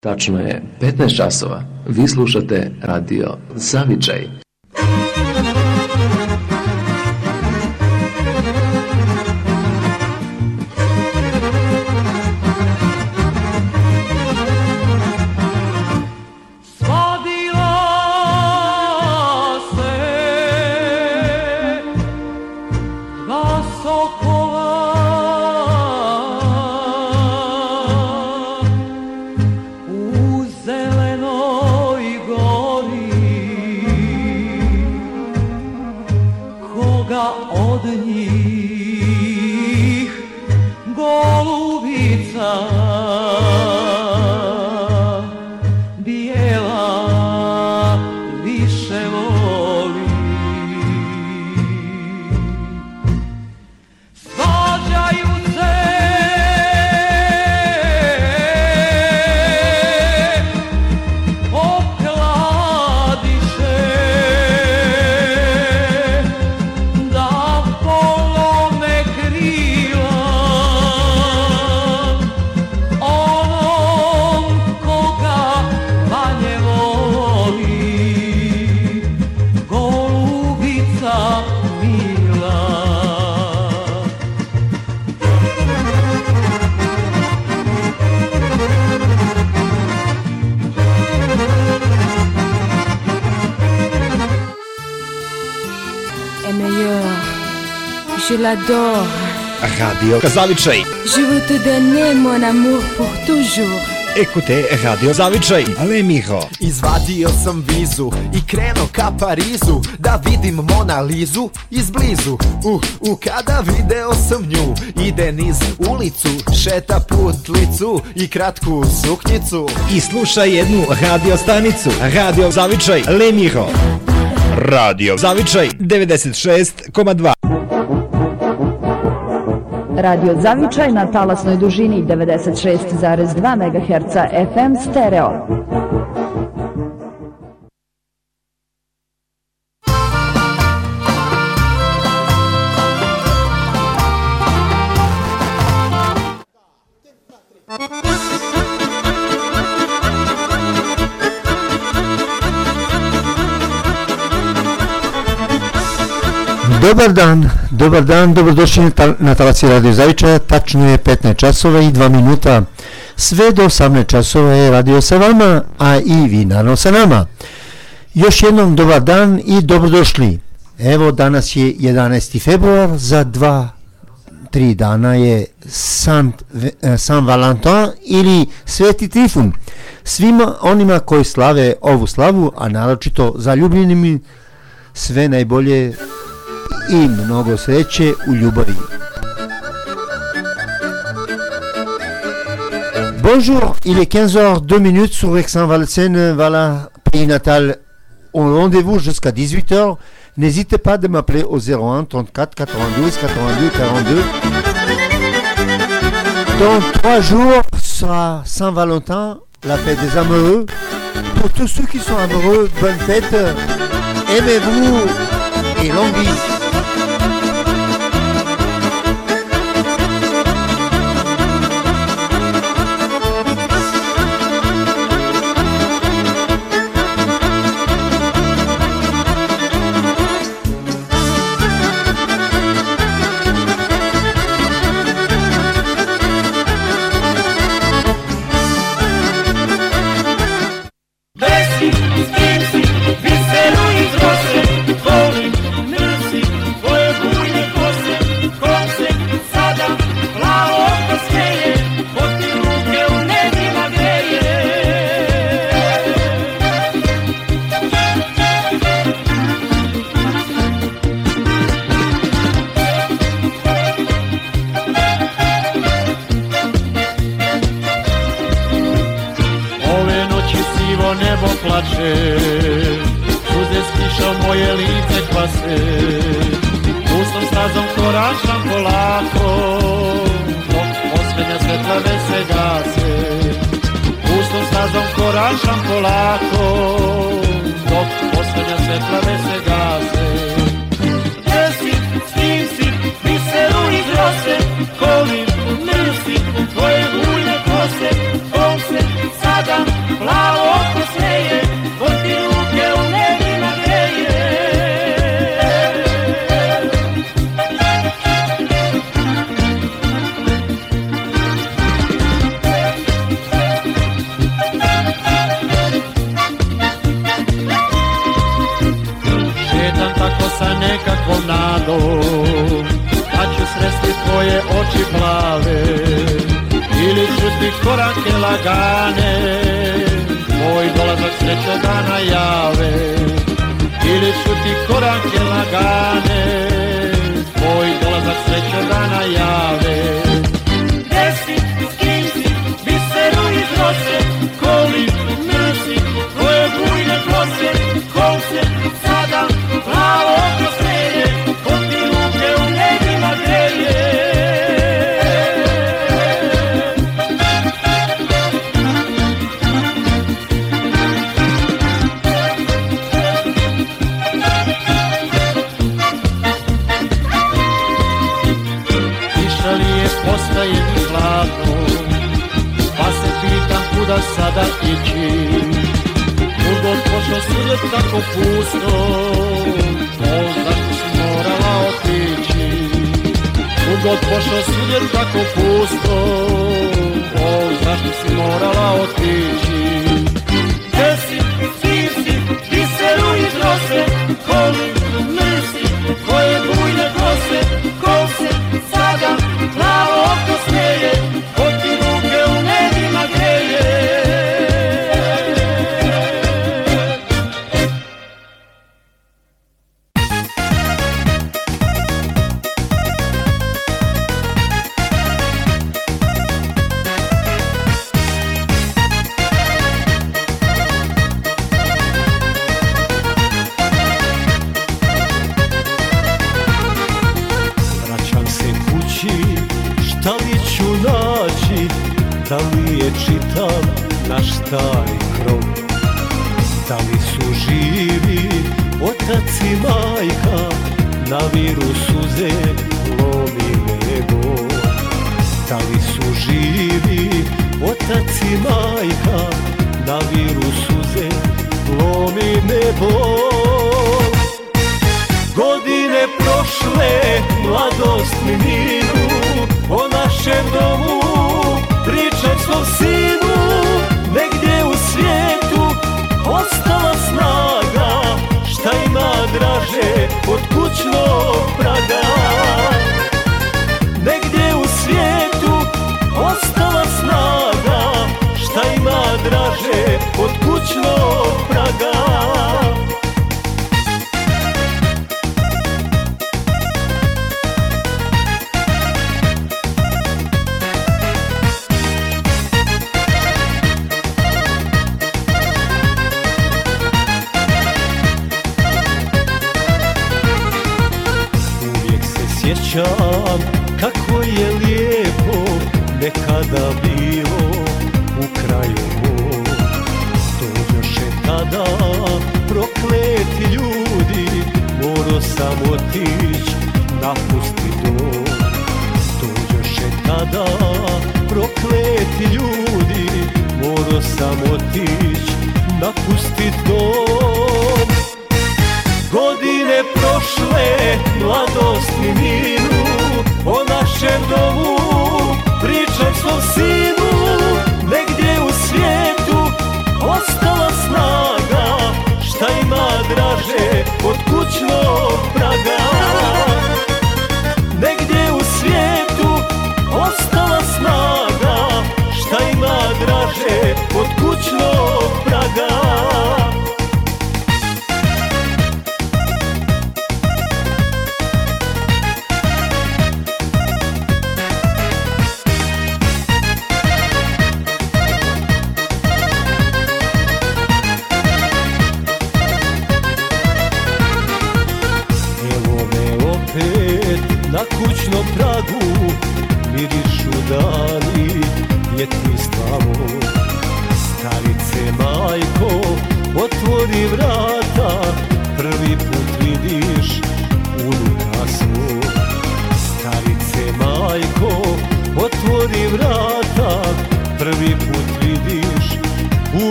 Tačno je 15 časova. Vi slušate radio Zavičaj. L'adore. Radio Zavičaj. Je veux te donner mon amour pour toujours. Écoutez Radio Zavičaj. Ale Miho. Izvadio sam vizu i krenuo ka Parizu Da vidim Mona Lizu izblizu Uh, uh, kada video sam nju Ide niz ulicu, šeta putlicu I kratku suknjicu I slušaj jednu radio stanicu. Radio Zavičaj. Le Miho. Radio Zavičaj 96,2. Radio Zavičaj na talasnoj dužini 96,2 MHz FM stereo. Dobar dan, dobar dan, dobrodošli na tal- na talaci Radio Zavičaja, tačno je 15 časova i 2 minuta. Sve do 18 časova je radio sa vama, a i vi naravno sa nama. Još jednom dobar dan i dobrodošli. Evo danas je 11. februar, za dva, tri dana je Saint, eh, Saint Valentin ili Sveti Trifun. Svima onima koji slave ovu slavu, a naročito zaljubljenimi, sve najbolje Bonjour, il est 15h02 minutes sur Aix-en-Valseine, voilà, pays natal. On rendez-vous jusqu'à 18h. N'hésitez pas de m'appeler au 01 34 92 82 42. Dans trois jours sera Saint-Valentin, la fête des amoureux. Pour tous ceux qui sont amoureux, bonne fête. Aimez-vous et longue vie.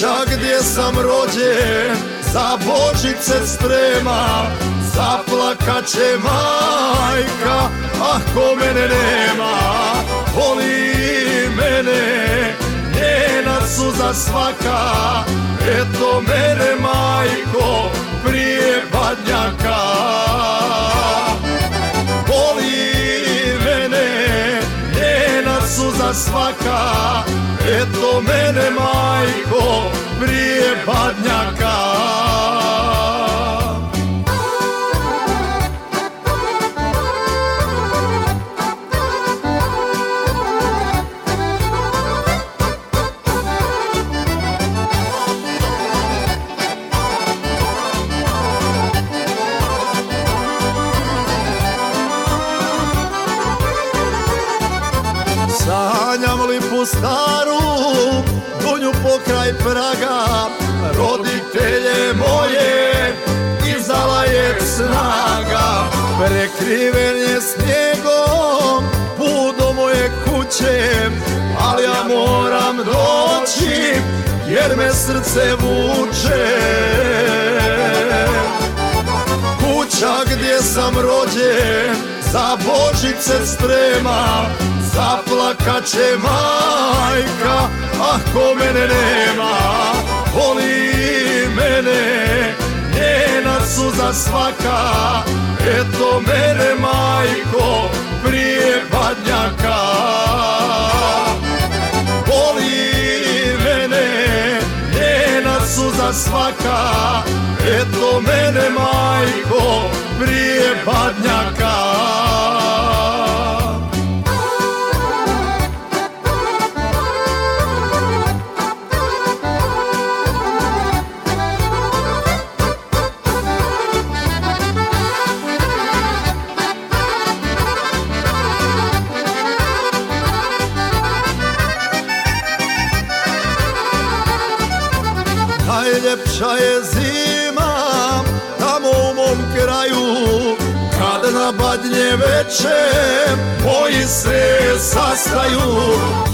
Kuća gdje sam rođen Za božice strema Zaplakat će majka Ako mene nema. Voli mene Njena suza svaka. Eto mene majko Prije badnjaka suza svaka Eto mene majko Prije badnjaka Prekriven je snijegom, put do moje kuće, ali ja moram doći, jer me srce vuče. Kuća gdje sam rođen, za Božice strema, zaplakat će majka, ako mene nema, voli mene, suza svaka, eto mene majko, prije badnjaka. Voli mene, njena suza svaka, eto mene majko, prije badnjaka. Veče moji se sastaju.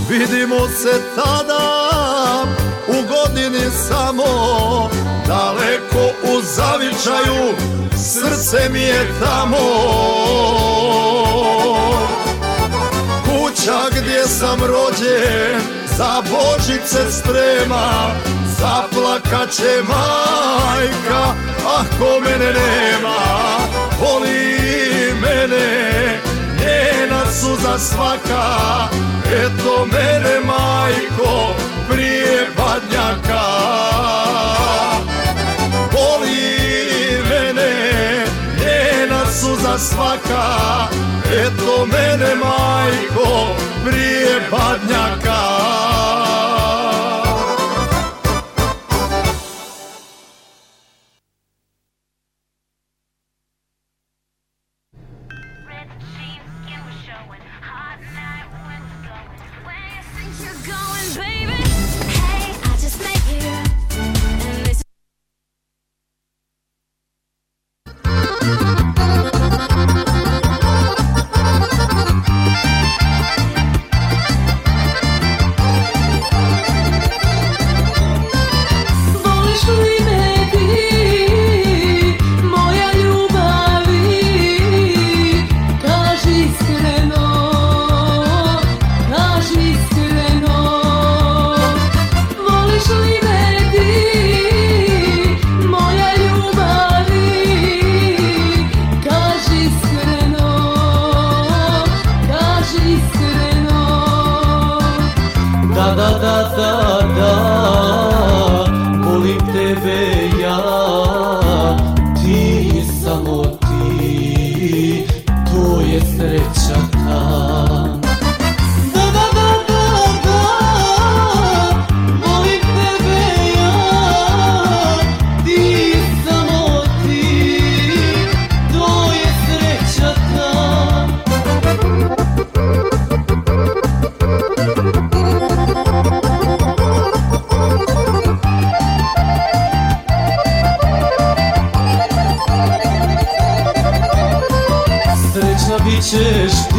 Vidimo se tada u godini samo Daleko u zavičaju srce mi je tamo. Kuća gdje sam rođen za Božice strema Zaplakat će majka ako mene nema. Voli mene njena suza svaka. Eto mene majko prije badnjaka Voli mene njena suza svaka. Eto mene majko prije badnjaka Thank you. achas?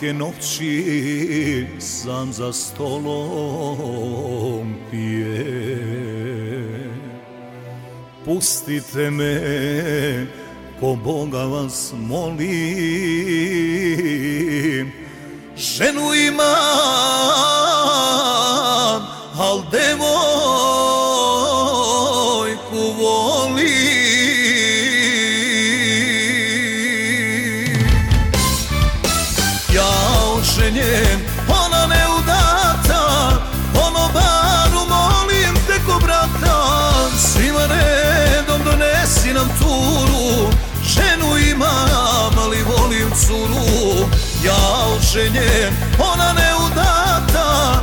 Svake noći sam za stolom pije. Pustite me, ko Boga vas molim. Ženu imam mišljenjem Ona neudata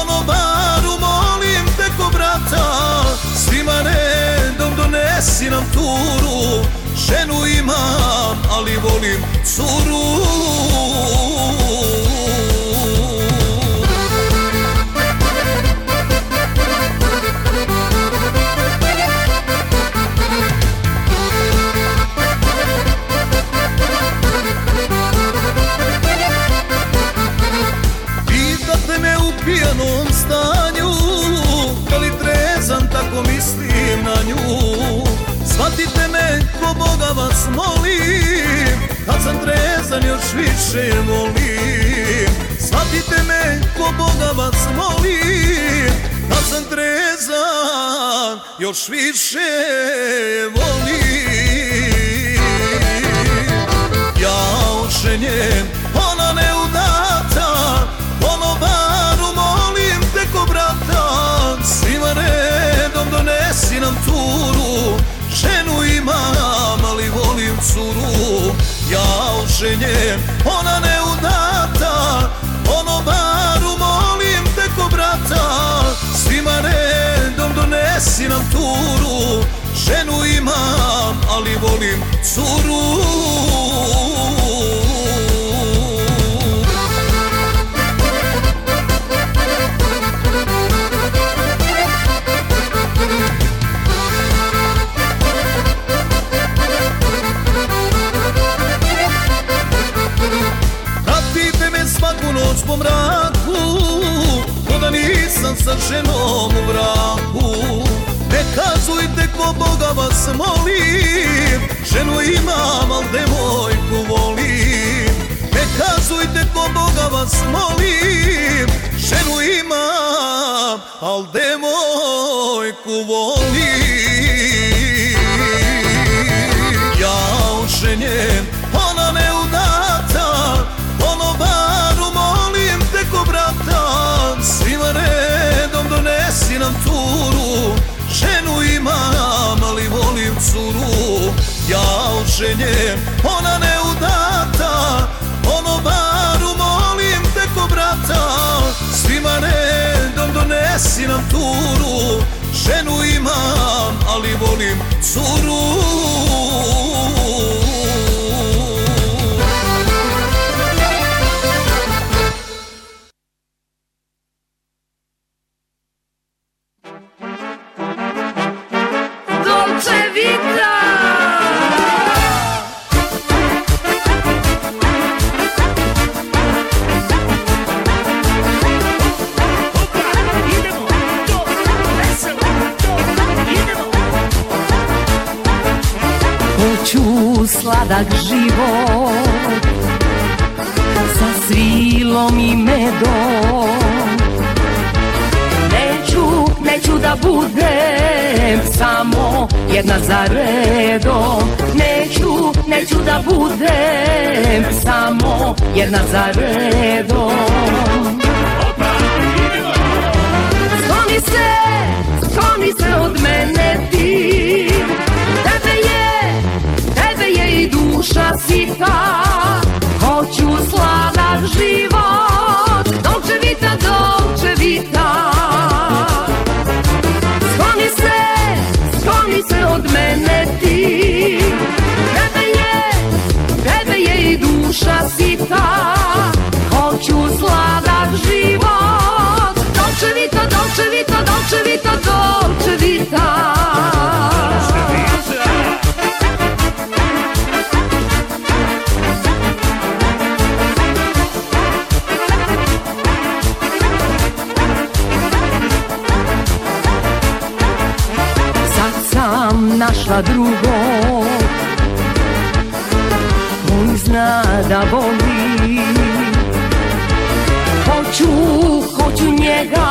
Ono baru molim te ko brata. Svima redom donesi nam turu Ženu imam ali volim curu. više volim Shvatite me ko Boga vas molim Da sam trezan još više volim. Ja ošenjem, ona ne udata, neudata Konobaru molim te ko brata. Svima redom donesi nam turu Ženu imam ali volim curu ja oženjem Ona ne udata, ono baru molim te ko brata. Svima redom donesi nam turu, ženu imam ali volim curu. Mraku Ko da nisam sa ženom u braku Ne kazujte ko Boga vas molim Ženu imam, al devojku volim. Ne kazujte ko Boga vas molim Ženu imam, al devojku volim curu Ja oženjen, ona ne udata Ono baru molim te ko brata. Svima redom donesi nam turu Ženu imam, ali volim curu samo jedna za redom. Skloni se, skloni se od mene ti. Tebe je, tebe je i duša sita. Hoću sladak život Dolce vita, dolce vita. Skloni se, skloni se od mene ti duša sita Hoću sladak život. Dolce vita, dolce vita, dolce vita, dolce vita Sad sam našla drugog zna da voli Hoću, hoću njega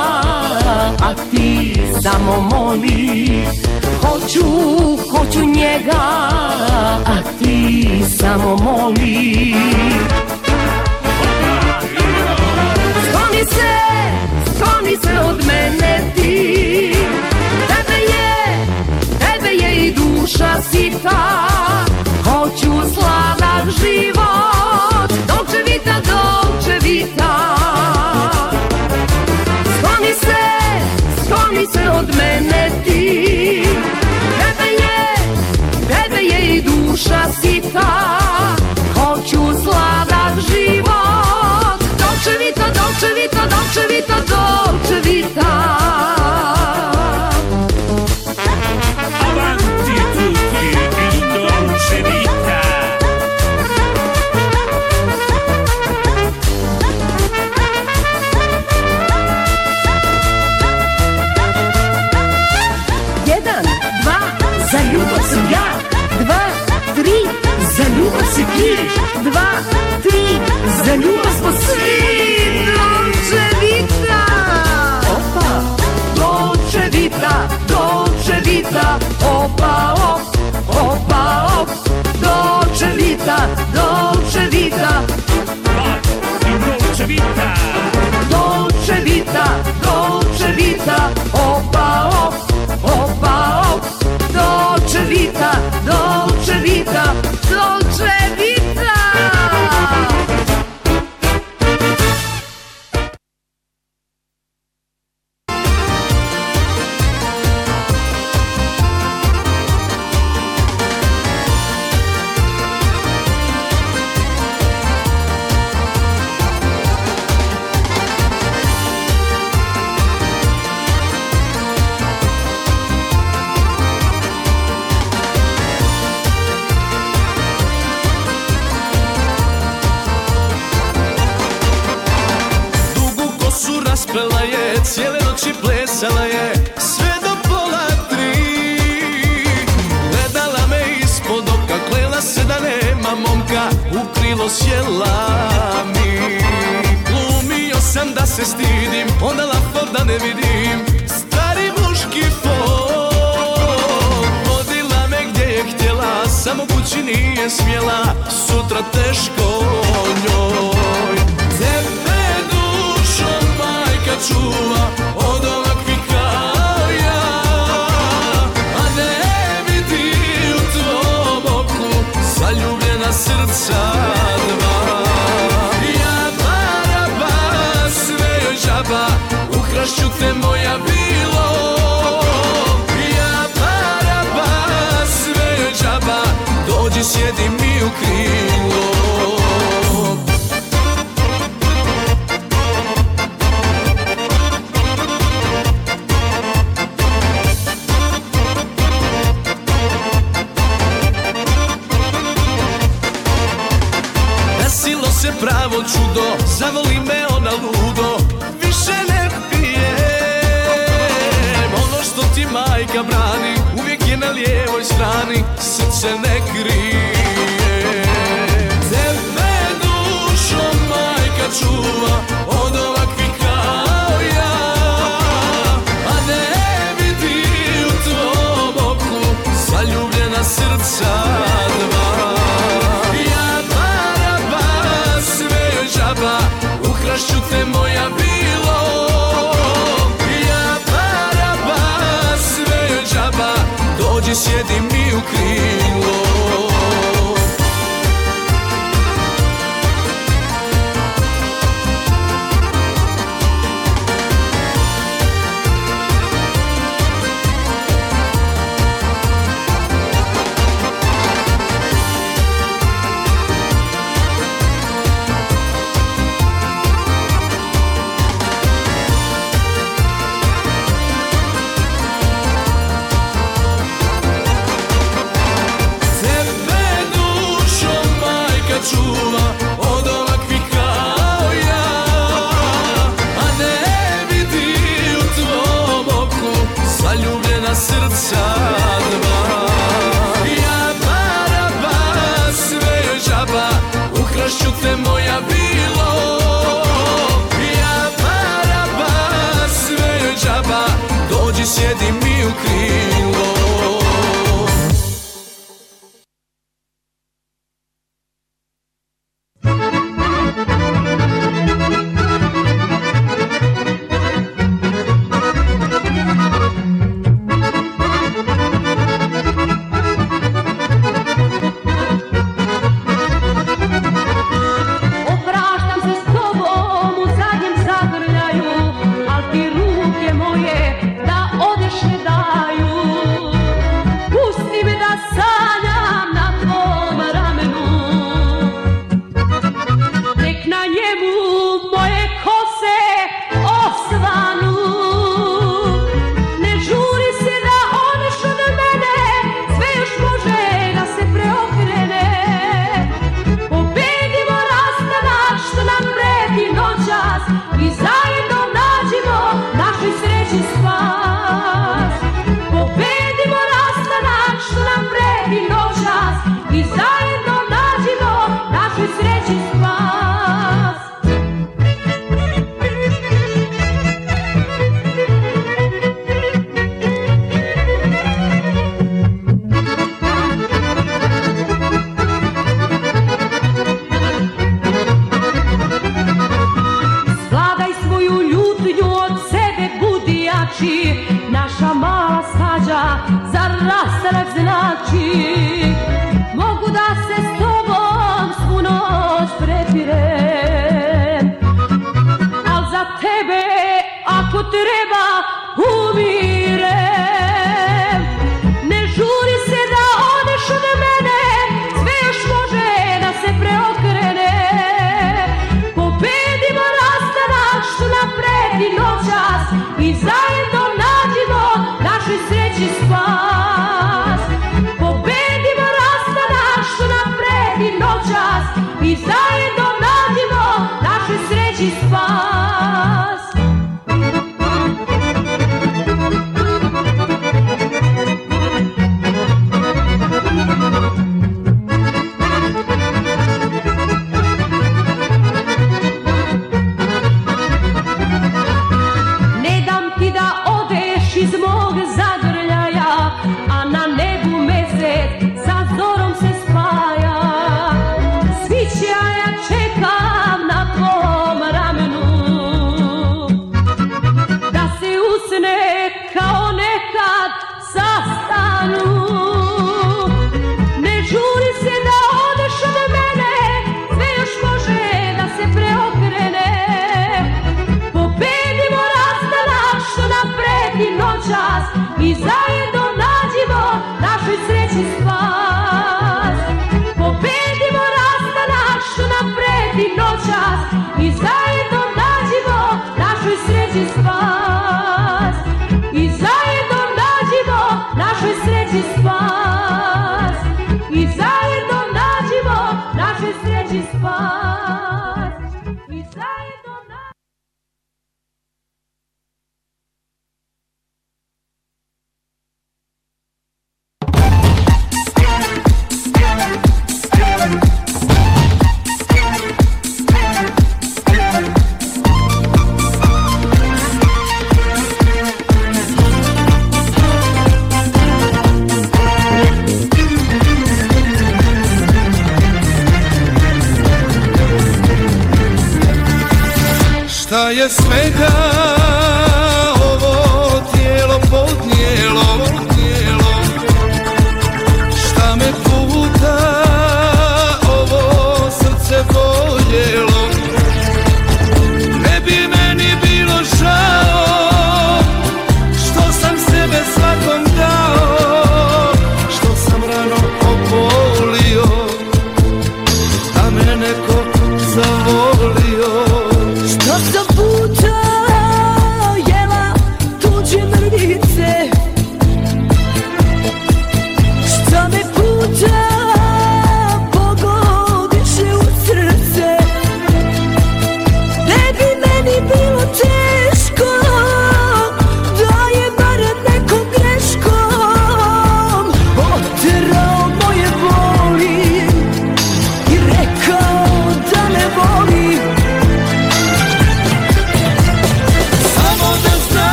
A ti samo moli. Hoću, hoću njega A ti samo moli. Skloni se, skloni se od mene ti. Tebe je, tebe je i duša sita Hoću sladak život Dolce vita, dolce vita Skloni se, skloni se od mene ti. Tebe je, tebe je i duša sita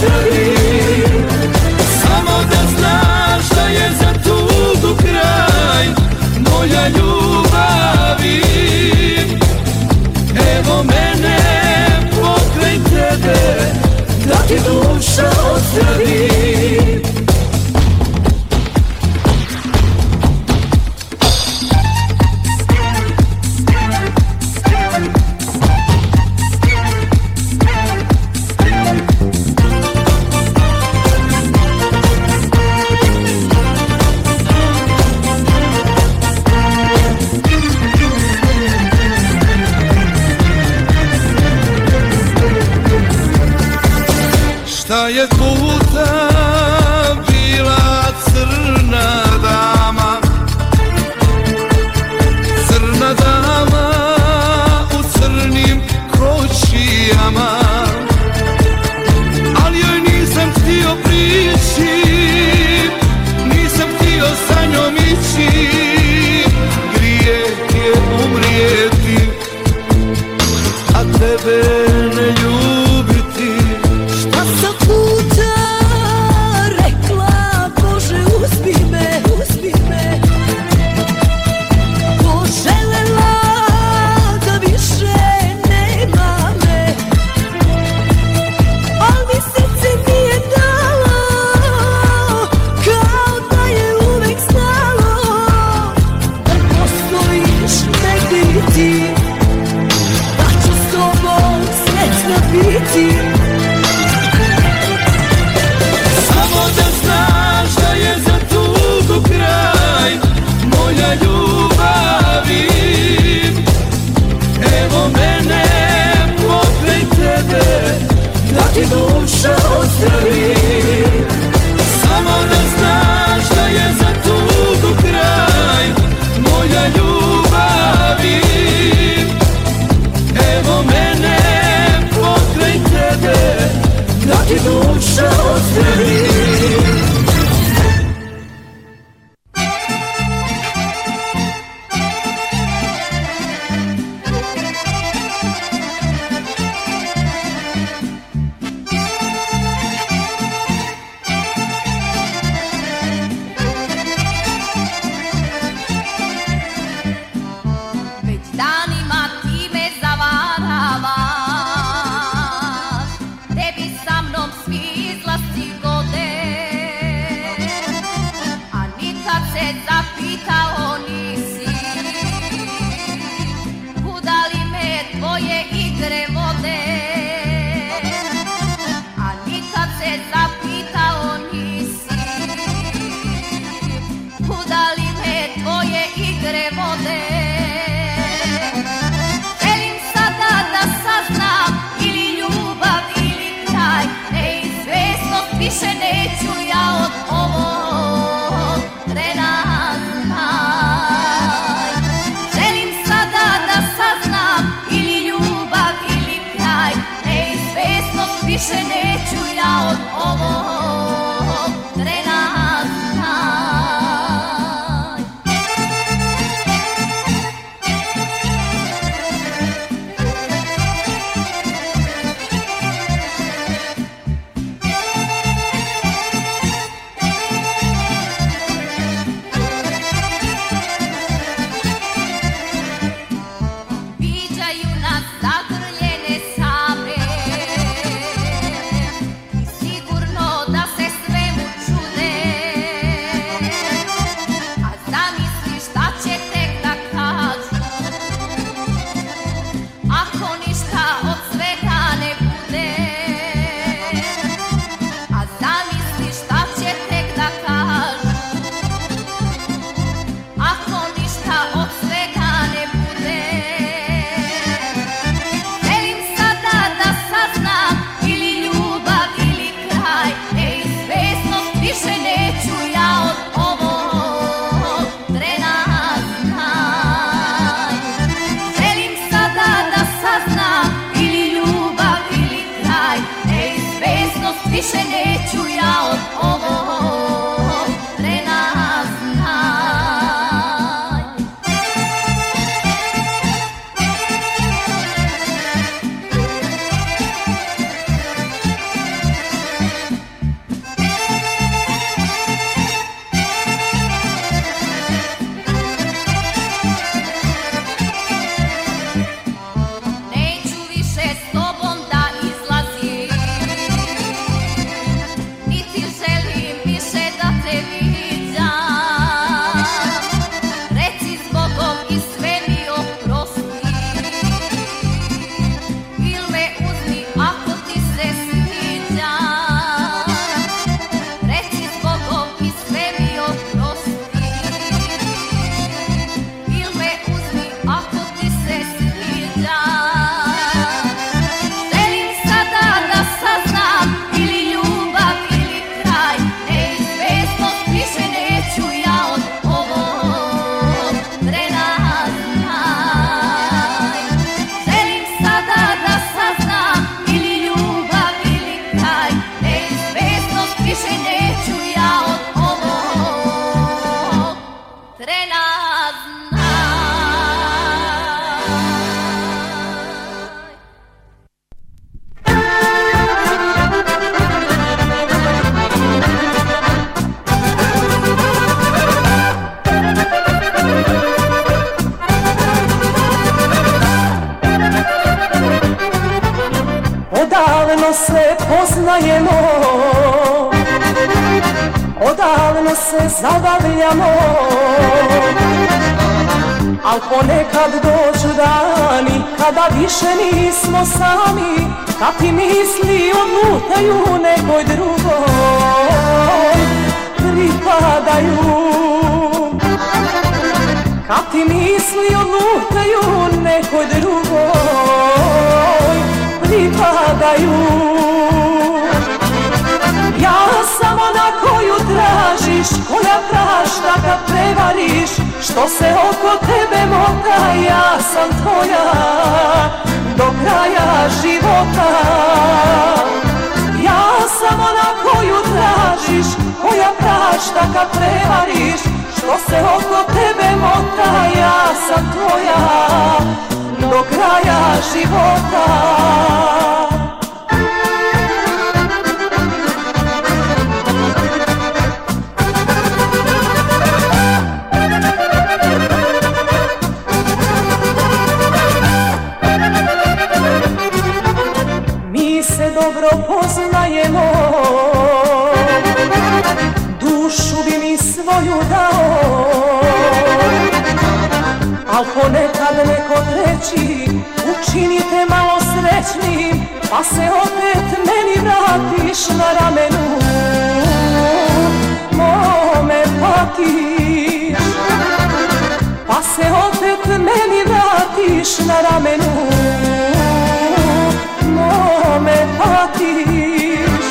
duša ozdravi ponekad dođu dani Kada više nismo sami Kad ti misli odlutaju nekoj drugoj Pripadaju. Kad ti misli odlutaju nekoj drugoj Pripadaju koju tražiš Koja prašta kad prevariš Što se oko tebe mota Ja sam tvoja Do kraja života. Ja sam ona koju tražiš Koja prašta kad prevariš Što se oko tebe mota Ja sam tvoja Do kraja života treći Učinite malo srećnim Pa se opet meni vratiš na ramenu. Mome patiš Pa se opet meni vratiš na ramenu. Mome patiš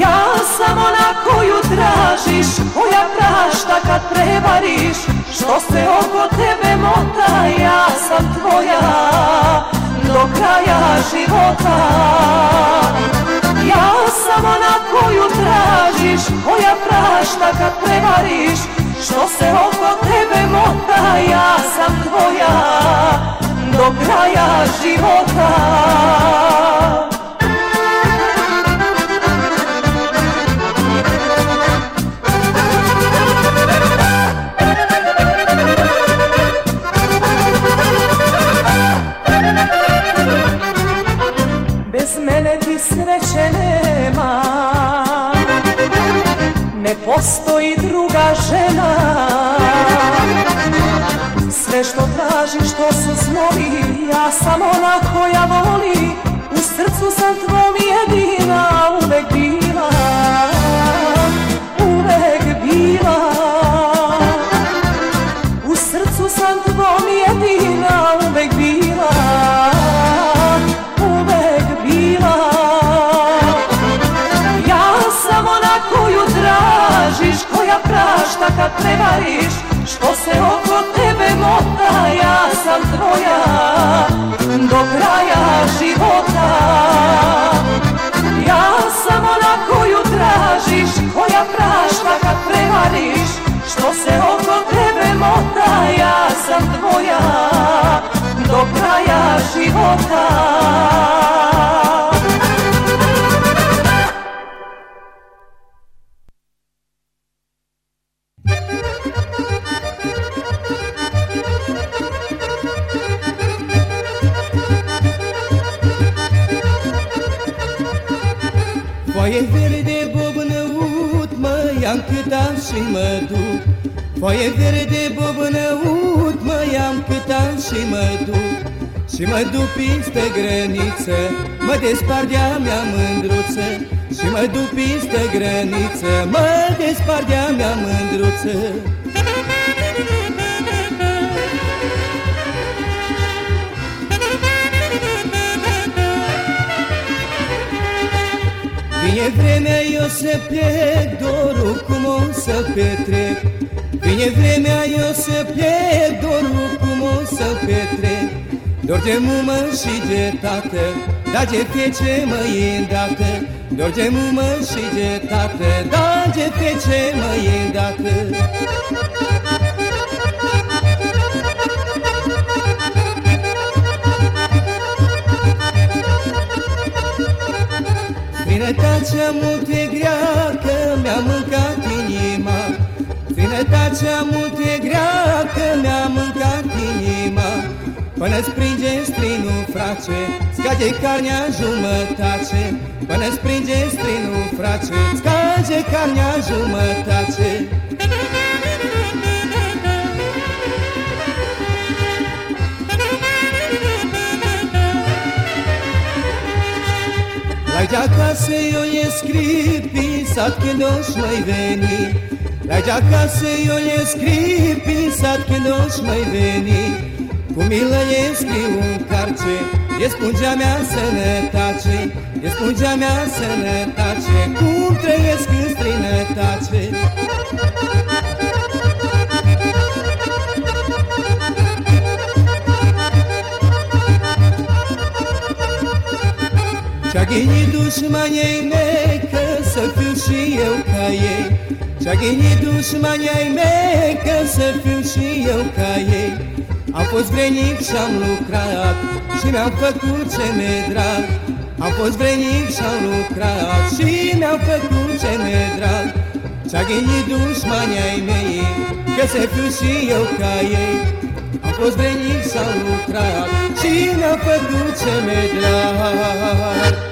Ja sam ona koju tražiš Koja prašta kad prevariš Što se oko tebe mota Ja sam tvoja Do kraja života. Ja sam ona koju tražiš Koja prašta kad prevariš Što se oko tebe mota Ja sam tvoja Do kraja života Ne postoji druga žena. Sve što tražiš to su snovi Ja sam ona koja voli tvoja Do kraja života. Ja sam ona koju tražiš Koja prašta kad prevariš Što se oko tebe mota Ja sam tvoja Do kraja života Foaie verde bobnăut, mă i-am câtat și mă duc. Și mă duc peste grăniță, mă despart de-a mea mândruță. Și mă duc peste grăniță, mă despart de-a mea mândruță. Vine vremea eu să plec, dorul cum o să petrec Vine vremea eu să plec, dorul cum o să petrec. Dor de mumă și de tată, dar de fece mă îndată Dor de mumă și de tată, dar de fece mă îndată Vinătatea mult e grea că mi-a mâncat inima Vinătatea mult e grea că mi-a mâncat inima. Până-ți pringe strinul, frate Scage carnea jumătate. Până-ți pringe strinul, frate Scage carnea jumătate. La de acasă eu e scris pisat când o mai veni La de acasă eu e scris pisat când o mai veni. Cu milă e scriu un carce E spungea mea sănătate. E spungea mea sănătate Cum trăiesc în străinătate. Ce-a ghinit dușmanii mei Că să fiu și eu ca ei Ce-a ghinit dușmanii mei Că să fiu și eu ca ei. Am fost vrenic și-am lucrat Și mi-am făcut ce mi-e drag. Am fost vrenic și-am lucrat Și mi-am făcut ce mi-e drag. Ce-a ghinit dușmanii mei Că să fiu și eu ca ei. Am fost vrenic și-am lucrat Și mi-am făcut ce mi-e drag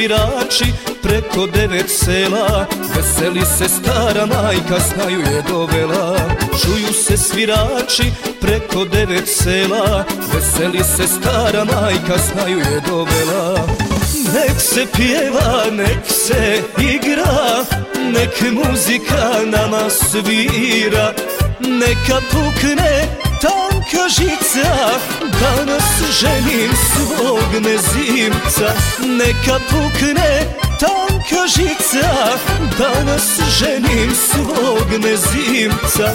svirači preko devet sela. Veseli se stara majka, snaju je dovela. Čuju se svirači preko devet sela. Veseli se stara majka, snaju je dovela. Nek se pjeva, nek se igra Nek muzika nama svira. Neka pukne tanka žica Danas ženim svog mezimca Neka pukne tanka žica. Danas ženim svog mezimca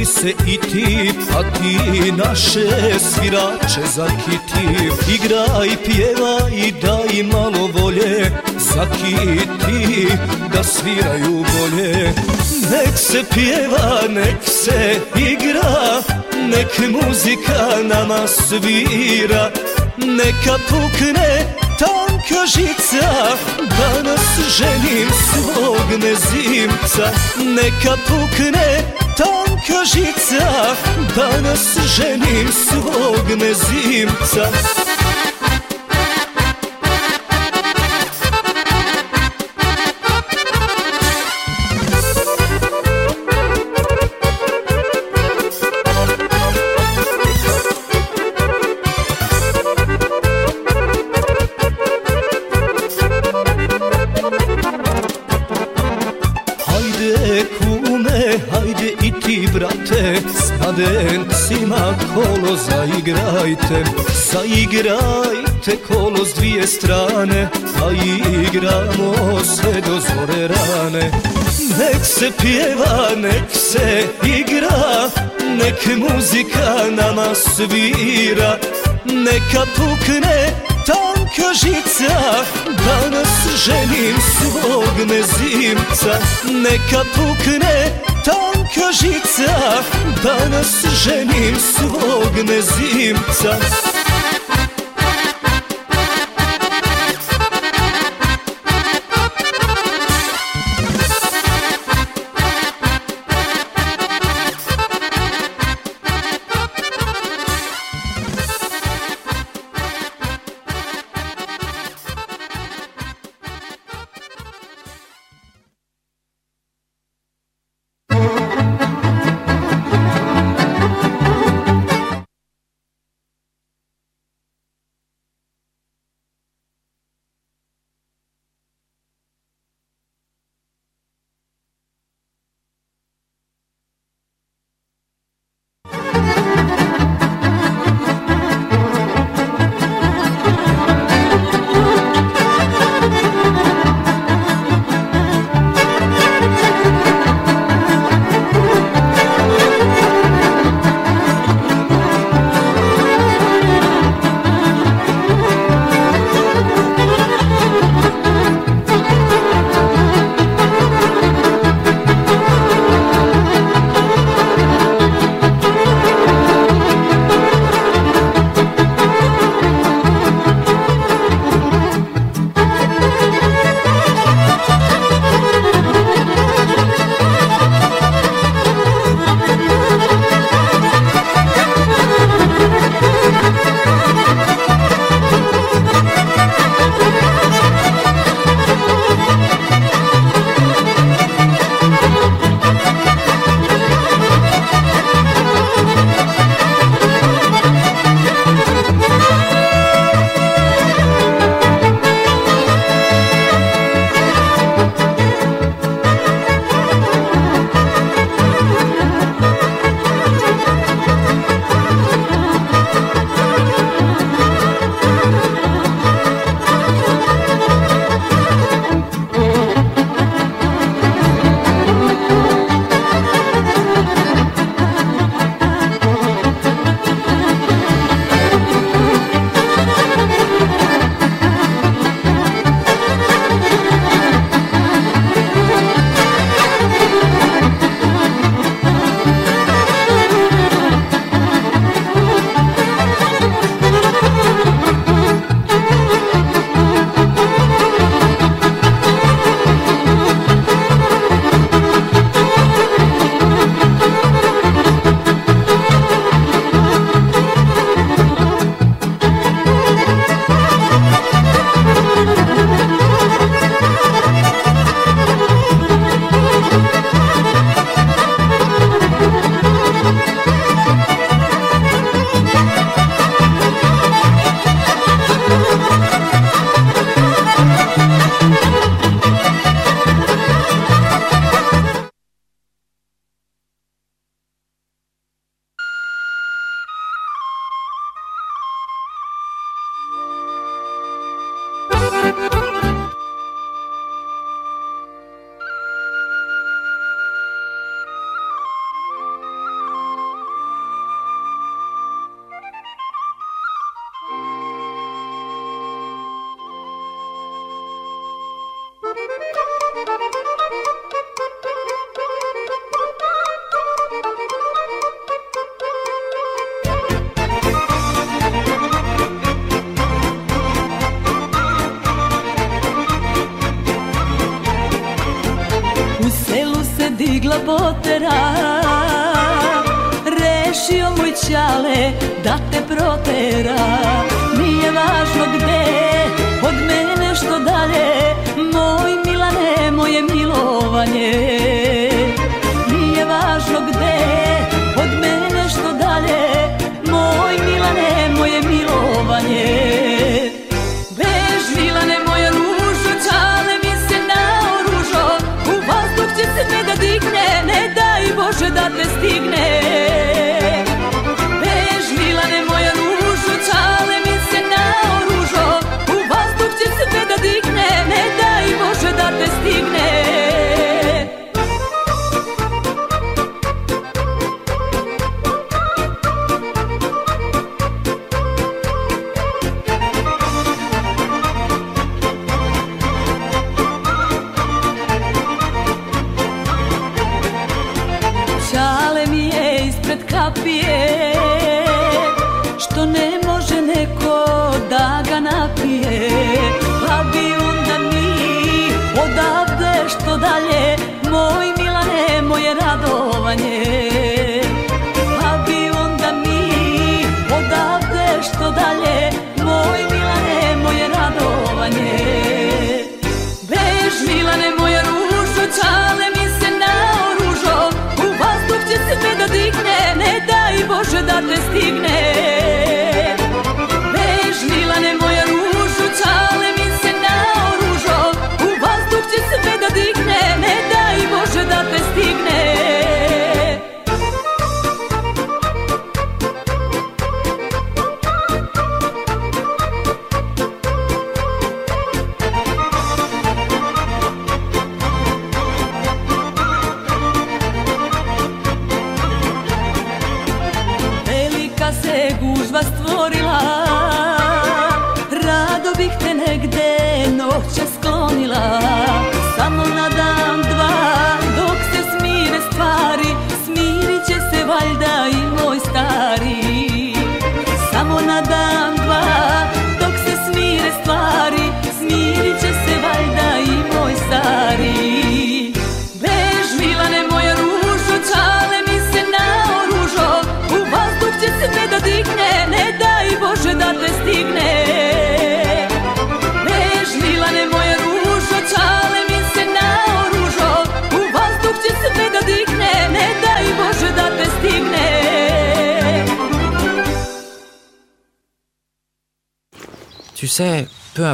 veseli se i ti A ti naše svirače zakiti Igraj, pjevaj, daj malo volje Zakiti da sviraju bolje. Nek se pjeva, nek se igra Nek muzika nama svira. Neka pukne tanka žica Danas ženim svog mezimca Neka pukne tanka žica Danas ženim svog mezimca zaigrajte Zaigrajte kolo s dvije strane A igramo sve do zore rane. Nek se pjeva, nek se igra Nek muzika nama svira. Neka pukne tanka žica Danas ženim svog mezimca Neka pukne tanka žica Danas ženim svog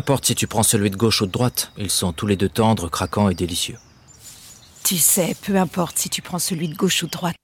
importe si tu prends celui de gauche ou de droite, ils sont tous les deux tendres, craquants et délicieux. Tu sais, peu importe si tu prends celui de gauche ou de droite,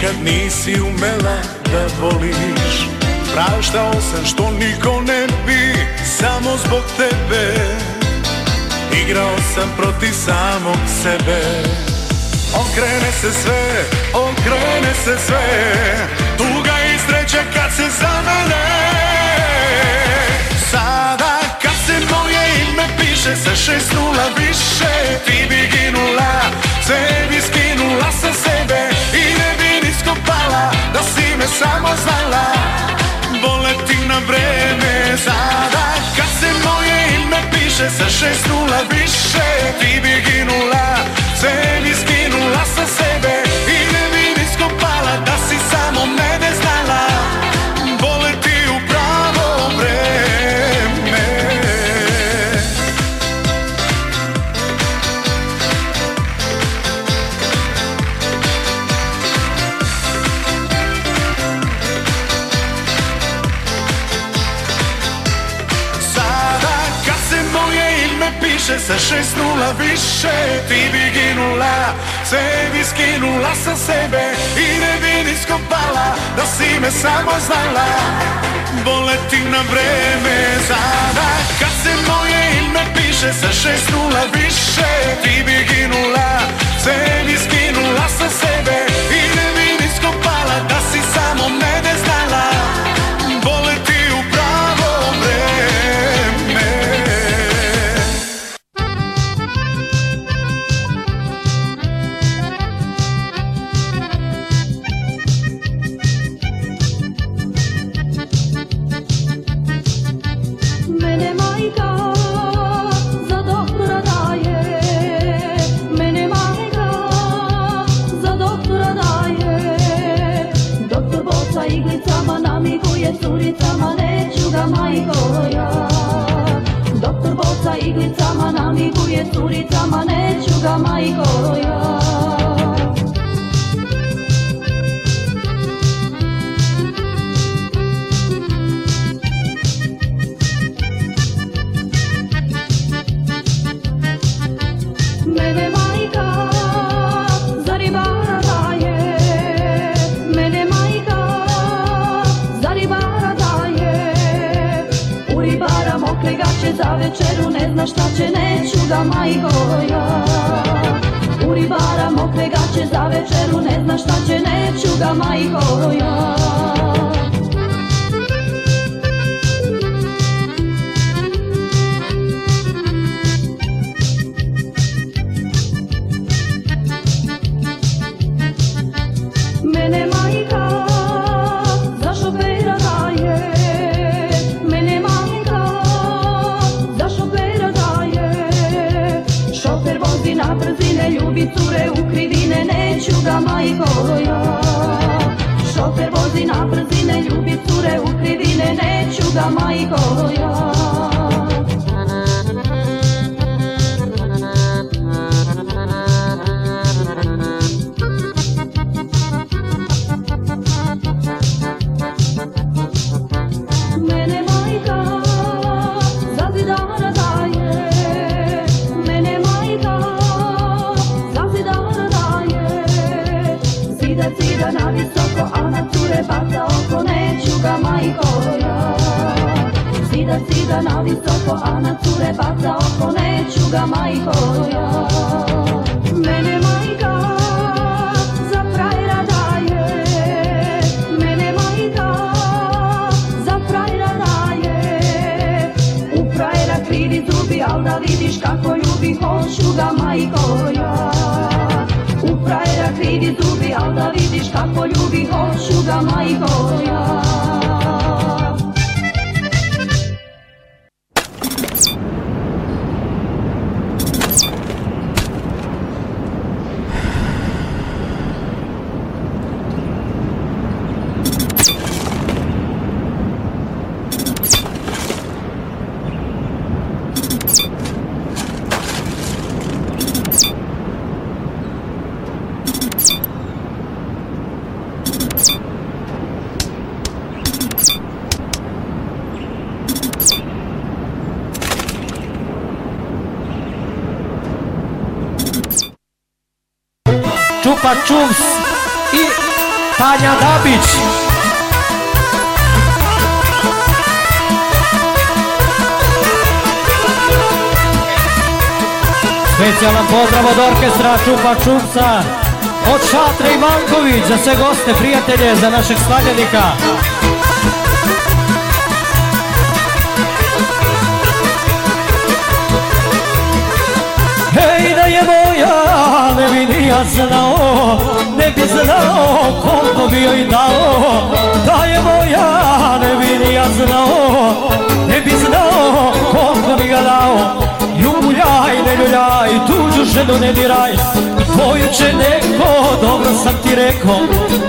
nikad nisi umela da voliš. Praštao sam što niko ne bi samo zbog tebe. Igrao sam protiv samog sebe. Okrene se sve, okrene se sve. Tuga i sreća kad se zamene Sada kad se moje ime piše sa šest nula više Ti bi ginula, sve bi skinula sa sebe. I ne bi nisko pala, da si me samo znala. Voleti na vreme sada. Kad se moje ime piše sa šest nula više Ti bi ginula, sebi skinula sa sebe I ne bi nisko pala, da si samo mene sa šest nula više Ti bi ginula, sebi skinula sa sebe I ne bi nisko pala, da si me samo znala. Voleti na vreme sada Kad se moje ime piše sa šest nula više Ti bi ginula, sebi skinula sa sebe I ne bi nisko pala, da si samo mene znala curicama Neću ga majko ja Doktor boca iglicama namiguje curicama Neću ga majko ja gaće za večeru Ne zna šta će, neću ga majko ja. U ribara mokre gaće za večeru Ne zna šta će, neću ga majko ja ljubi cure u krivine Neću ga majko ja Šofer vozi na brzine, ljubi cure u krivine Neću ga majko ja ga majko ja Zida, zida na visoko, a na cure baca oko Neću ga majko ja Mene majka za frajera daje. Mene majka za frajera daje. U frajera krivi zubi, al da vidiš kako ljubi Hoću ga majko ja U frajera krivi zubi, al da vidiš kako ljubi Hoću ga majko ja Specijalan pozdrav od orkestra Čupa Čupca, od Šatre i Manković, za sve goste, prijatelje, za našeg slavljenika. Hej da je moja, ne bi ni ja znao, ne bi znao koliko bi joj dao. Da je moja, ne bi ni ja znao, ne bi znao koliko ljuljaj, tuđu ženu ne diraj. Tvoju će neko, dobro sam ti rekao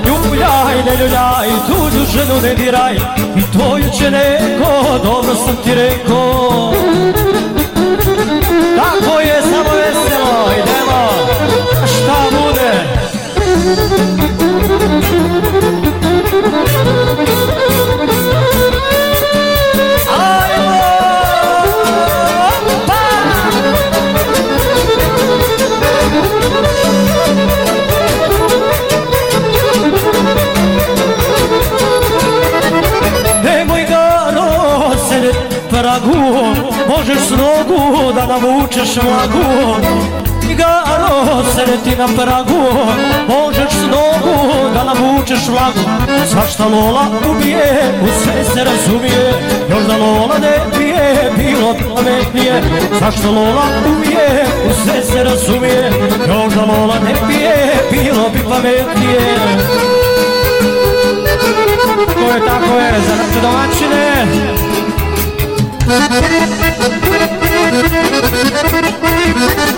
Ljuljaj, ne ljuljaj, tuđu ženu ne diraj. I tvoju će neko, dobro sam ti rekao Možeš s nogu da navučeš vlagu Igaro sreti na pragu. Možeš s nogu da navučeš vlagu Svašta Lola ubije, u sve se razumije. Još da Lola ne pije, bilo bi pametnije. Svašta Lola ubije, u sve se razumije. Još da Lola ne pije, bilo bi pametnije. Tako je, tako je, za naše domaćine Oj,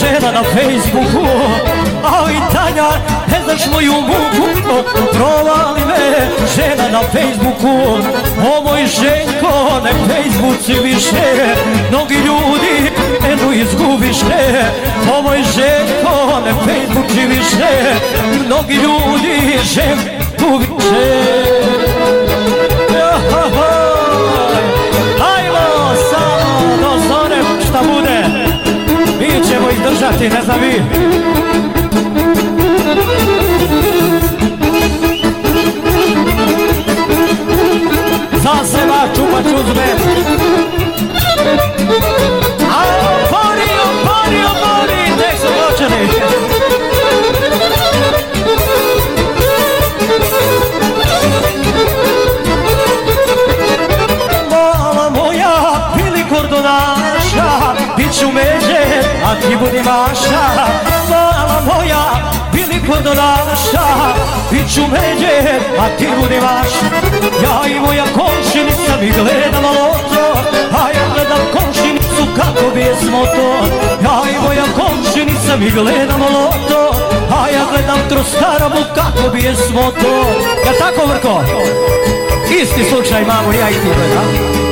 žena na Facebooku. Oj, Tanja, ne znaš moju muku. Provali me žena na Facebooku. O moj ženko, ne Facebooci više. Mnogi ljudi enu izgubiše O moj ženko, ne Facebooci više. Mnogi ljudi ženu gubiše Izdržati, ne znam vi. Za seba čupač ti budi maša Mala moja, bili kordonaša Bit ću međe, a ti budi maša Ja i moja komšinica mi gledamo loto A ja gledam komšinicu kako bismo to. Ja i moja komšinica mi gledamo loto A ja gledam kroz starabu kako bismo to. Ja tako Vrko? Isti slučaj mamo, ja i ti gledam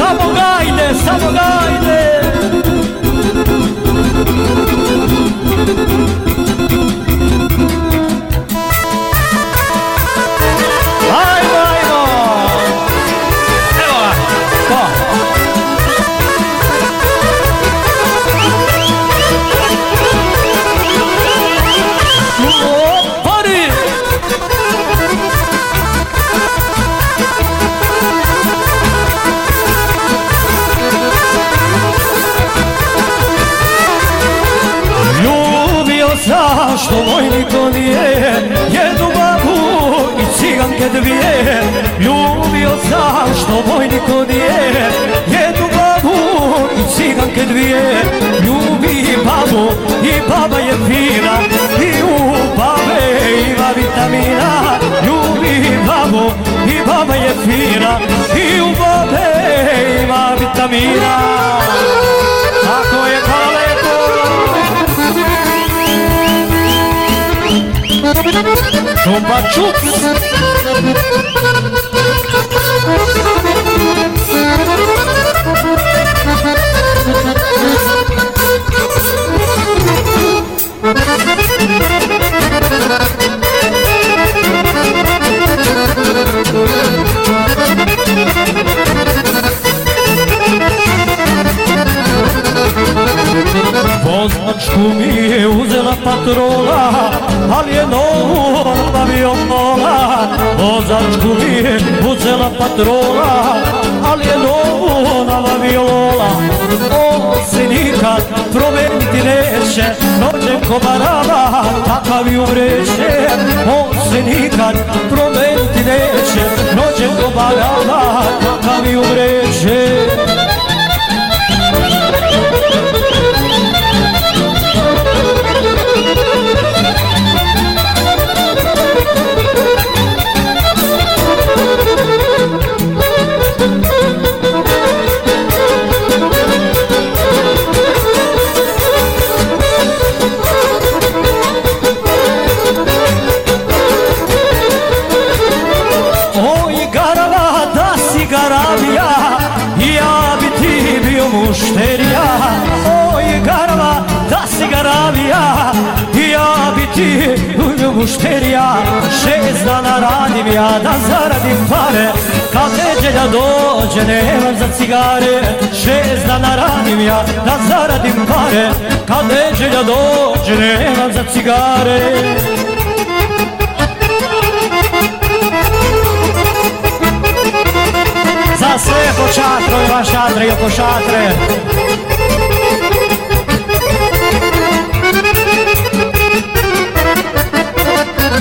Samo gajde, samo gajde što moj niko nije Jednu babu i ciganke dvije. Ljubio sam što moj niko nije Jednu babu i ciganke dvije. Ljubi babu i baba je fina I u babe ima vitamina. Ljubi babu i baba je fina I u babe ima vitamina Zumba chup. Vozačku mi je uzela patrola, ali je novu obavio mola. Vozačku mi je uzela patrola, ali je novu nabavio lola. On se nikad promeniti neće, noće ko barava, takav ju vreće. Ovo se nikad promeniti neće, noće ko barava, takav ju vreće. Mušterija Šest dana radim ja da zaradim pare. Kad neđelja dođe nemam za cigare. Šest dana radim ja da zaradim pare. Kad neđelja dođe nemam za cigare. Za sve po čatrovima šatre i oko šatre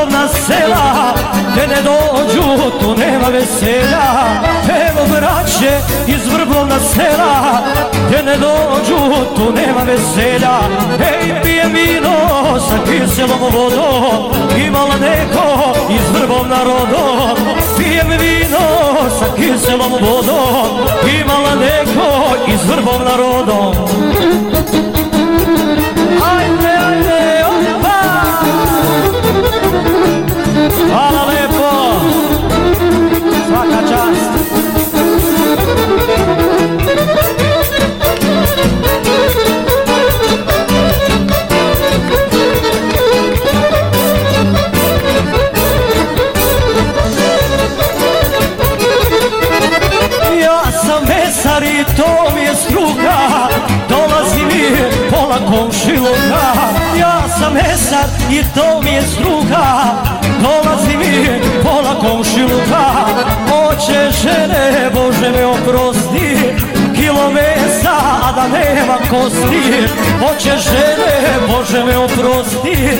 iz Vrbovna sela Gdje ne dođu tu nema veselja Evo braće iz Vrbovna sela Gdje ne dođu tu nema veselja Ej pije vino sa kiselom vodom Imala neko iz Vrbovna rodom Pijem vino sa kiselom vodom Imala neko iz Vrbovna mesar i to mi je struka. Dolazi mi pola komšiluka Ja sam mesar i to mi je struka. Dolazi mi pola komšiluka Oće žene, Bože me oprosti. Kilo mesa, a da nema kosti. Oće žene, Bože me oprosti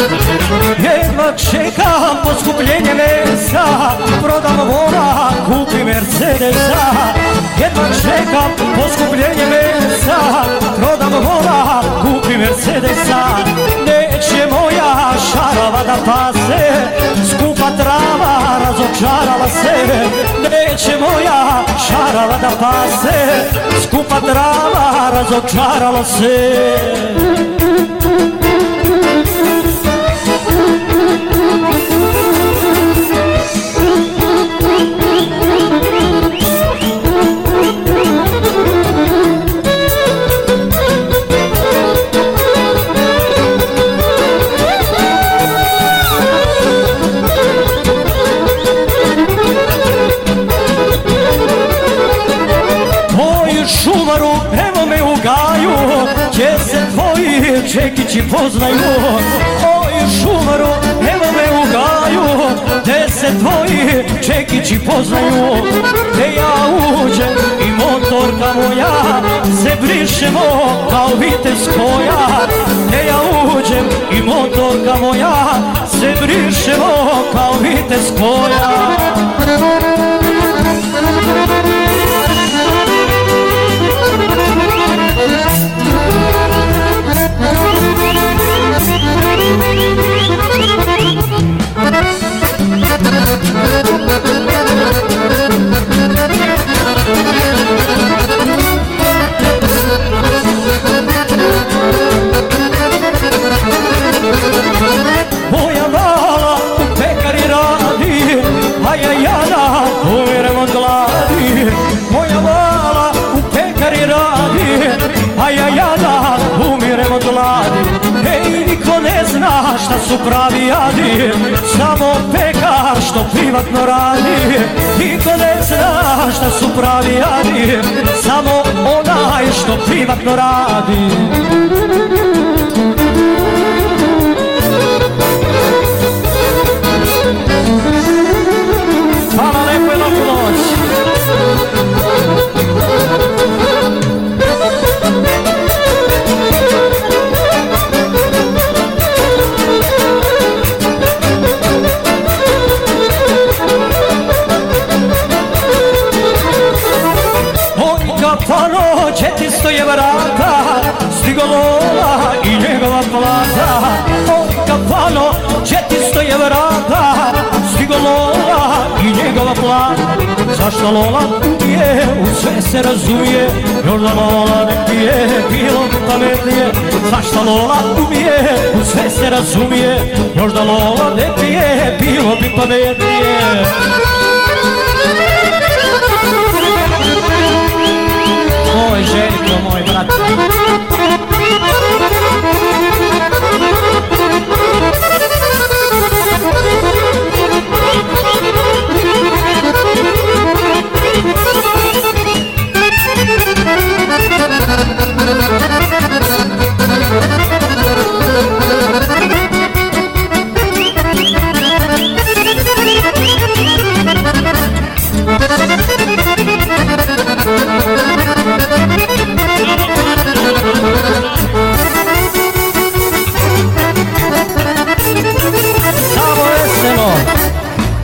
Jedva čekam poskupljenje mesa Prodam vola, kupi Mercedesa. Jedva čekam poskupljenje mesa Prodam vola, kupi Mercedesa. Neće moja šarava da pase Skupa trava razočarala se Neće moja šarava da pase Skupa trava razočarala se tvoji čekići poznaju Oj šumaru, evo me u gaju. Gdje se tvoji čekići poznaju Gdje ja uđem i motorka moja. Se brišemo kao vitez koja. Gdje ja uđem i motorka moja. Se brišemo kao vitez koja su pravi adi Samo pe što privatno radi Niko ne zna šta su pravi jadi Samo onaj što privatno radi četisto je vrata Stigo lola i njegova plata. Oj kapano, četisto je vrata Stigo lola i njegova plata. Zašto lola je, u sve se razumije Još da lola pije, bilo bi pametnije. Zašto lola umije, u sve se razumije Još da lola ne pije, bilo bi pametnije Moj Željko, moj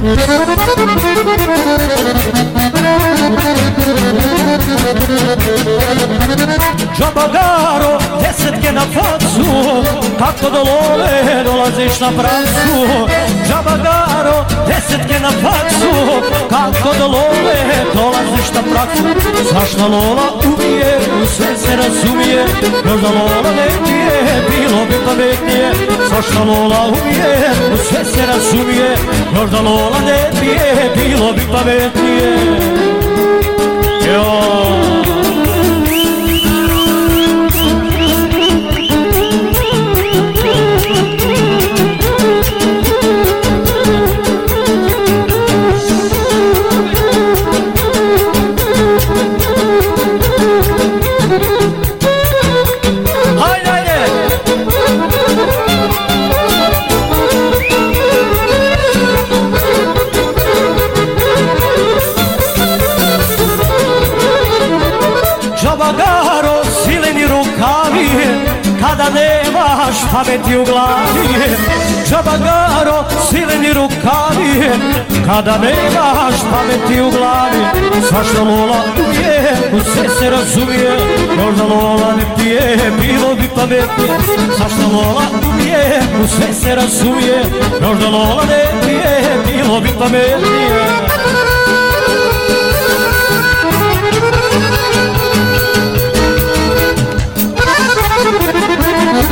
Thank you. Džabagaro, desetke na facu Kako do love dolaziš na pravcu. Džabagaro, desetke na facu Kako do love dolaziš na pravcu. Zašta lola umije, u sve se razumije Još da lola ne bilo bi pametnije. Zašta lola umije, u sve se razumije Još da lola ne bilo bi pametnije. Joj nemaš pameti u glavi Džabagaro, sileni rukavi Kada nemaš pameti u glavi Svašta Lola umije, u sve se razumije Možda Lola ne pije, bilo bi pametnije Svašta Lola umije, u sve se razumije Možda Lola ne pije, bilo bi pametnije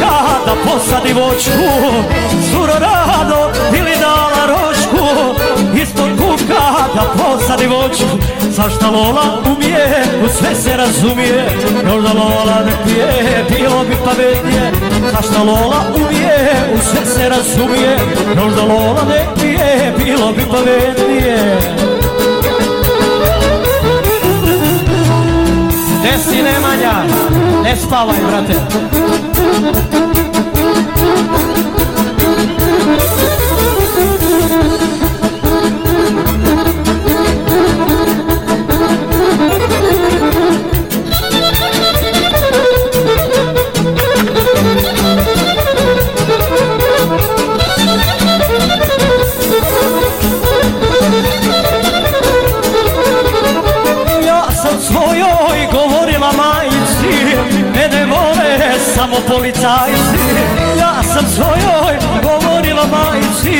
Ispod puka da posadi vočku Curo rado bili dala ročku Ispod puka da posadi vočku Zašta Lola umije, u sve se razumije da Lola ne pije, bilo bi pametnije Zašta Lola umije, u sve se razumije da Lola ne pije, bilo bi pametnije Gde si Nemanja? Ne spavaj, brate. Samo policajci. Ja sam svojoj govorila majci.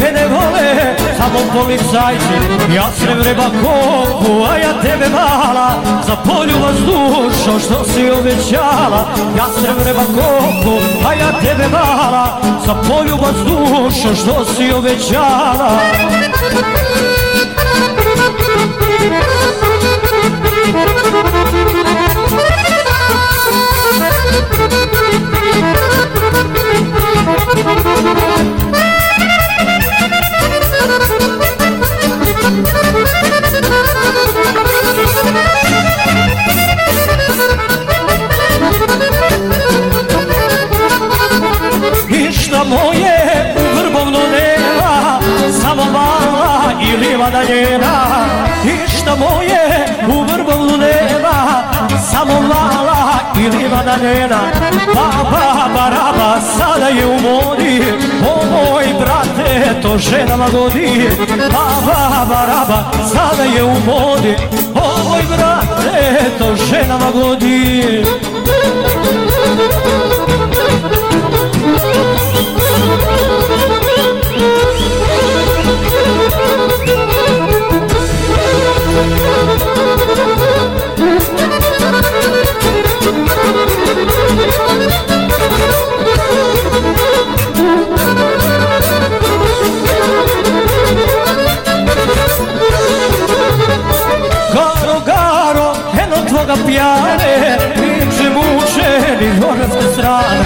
Mene vole samo policajci. Ja se vreba koku, a ja tebe mala Za poljubac dušo što si obećala. Ja se vreba koku, a ja tebe mala Za poljubac dušo što si obećala Ništa moje u vrbovnu nema Samo mala i livada njena Ništa u vrbovnu nema Samo mala i livada njena Baba baraba sada je u modi. O moj brate to ženama godi. Baba baraba sada je u modi. O moj brate to ženama godi tvoga pjane Priče muče ni horatske strane.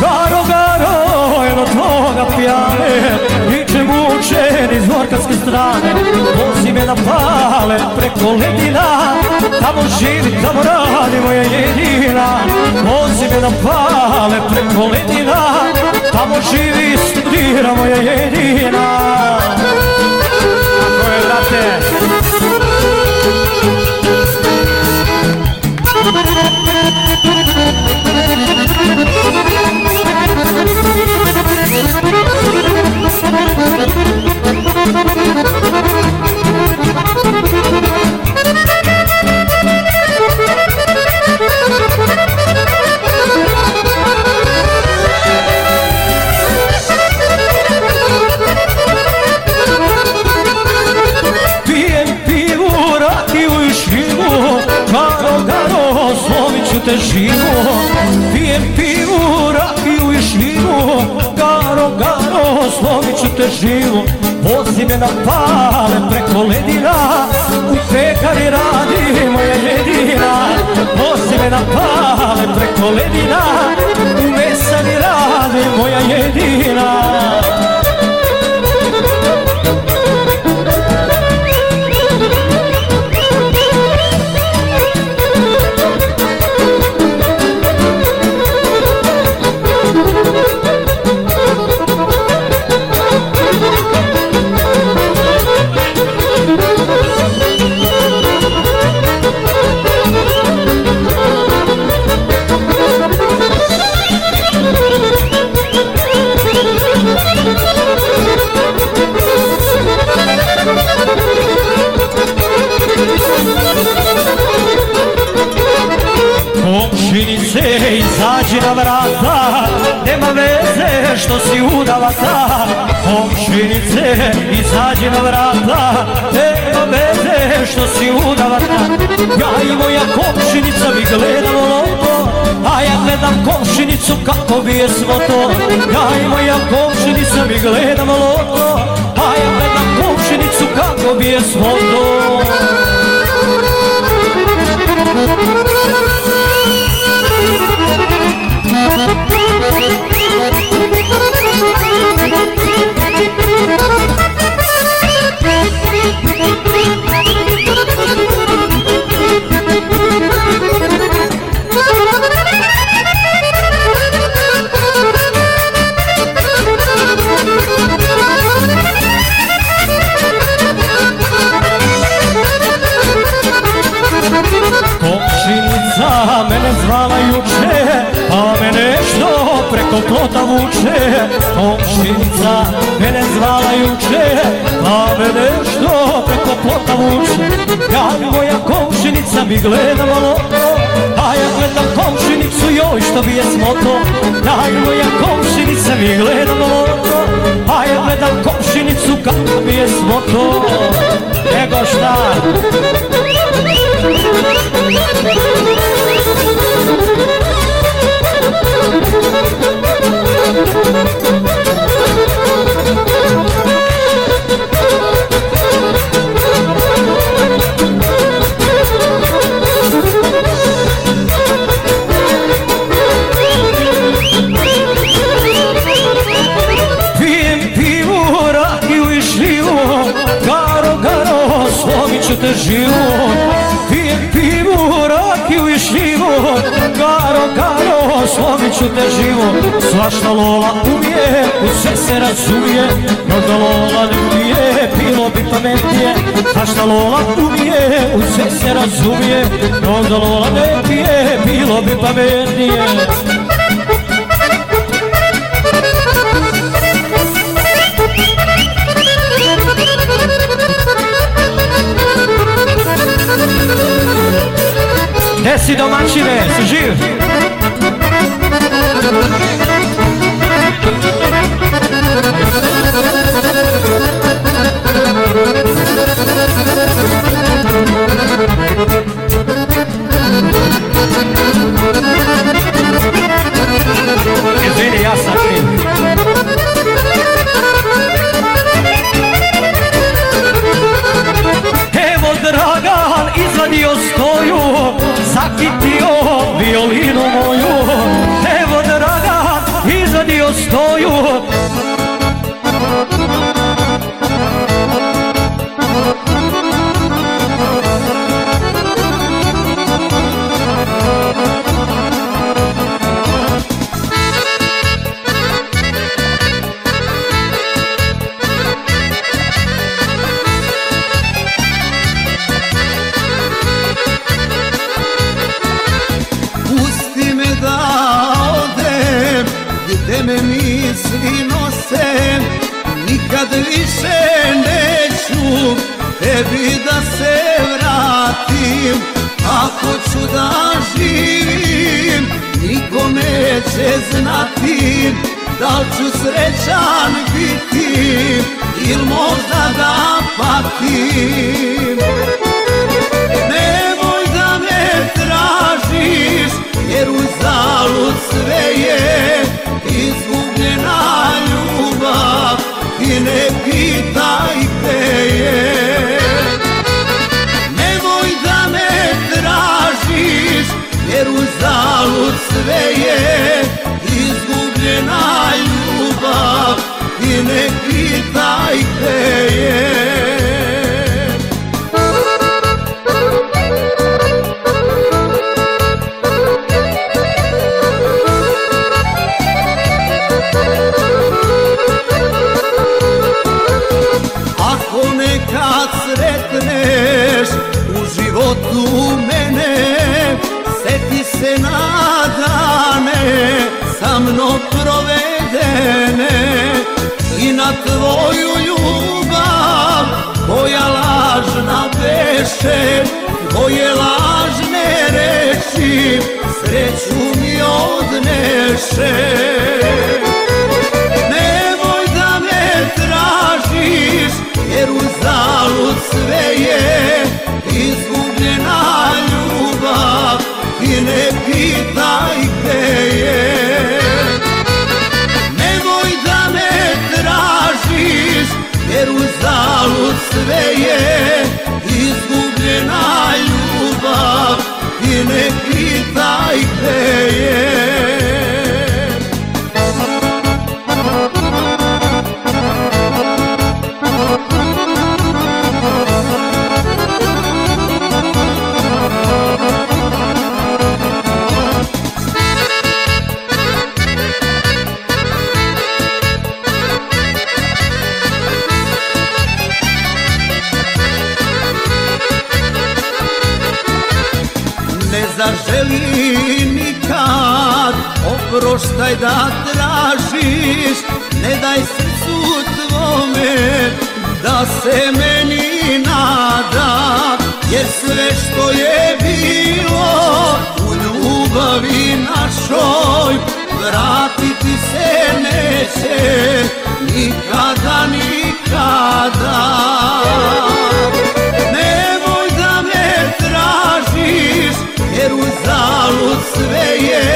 Garo, garo, eno tvoga pjane Priče muče ni horatske strane. Vozi me na pale preko ledina Tamo živi, tamo radi moja jedina. Vozi me na pale preko ledina Tamo živi studira moja jedina. Tako je, brate te živu Pijem pivu, slomit ću te živu Vozi me na pale preko ledina. U pekari radi moja jedina. Vozi me na pale preko ledina. U mesani radi moja jedina izađi na vrata Nema veze što si udavata Komšinice, izađi na vrata Nema veze što si udavata Ja i moja komšinica mi gledamo loto A ja gledam komšinicu kako bije svoto Ja i moja komšinica mi gledamo loto A ja gledam komšinicu kako bije svoto Komšinica preko plota vuče. Komšinica mene zvala juče, a me nešto preko plota vuče. Ja moja komšinica mi gledamo loto, a ja gledam komšinicu, joj što bi je smoto Daj moja komšinica, mi gledamo loto A ja gledam komšinicu, kako mi je smoto Nego šta? Ću te živu Pijem pivu, rakiju i šljivu Garo, garo, slomit ću te živu Svašta Lola umije, u sve se razumije No da Lola ne umije, bilo bi pametnije. Svašta Lola umije, u sve se razumije No da Lola ne pije, bilo bi pametnije Gde si domaćine, si živ? Izvini, ja sam kriv. Evo Dragan izvadio stoju, zakitio violinu moju. Evo Dragan izvadio stoju. Nikad više neću Tebi da se vratim Ako ću da živim Niko neće znati Da li ću srećan biti Il možda da patim. Nemoj da me tražiš Jer uzalud sve je Izgubljena I ne pitaj gde je. Nemoj da me tražiš Jer uzalud sve je Izgubljena ljubav I ne pitaj gde je sa mnom provedene I na tvoju ljubav koja lažna beše Tvoje lažne reči sreću mi odneše Nemoj da me tražiš jer uzalud sve je jer sve je Izgubljena ljubav i ne sve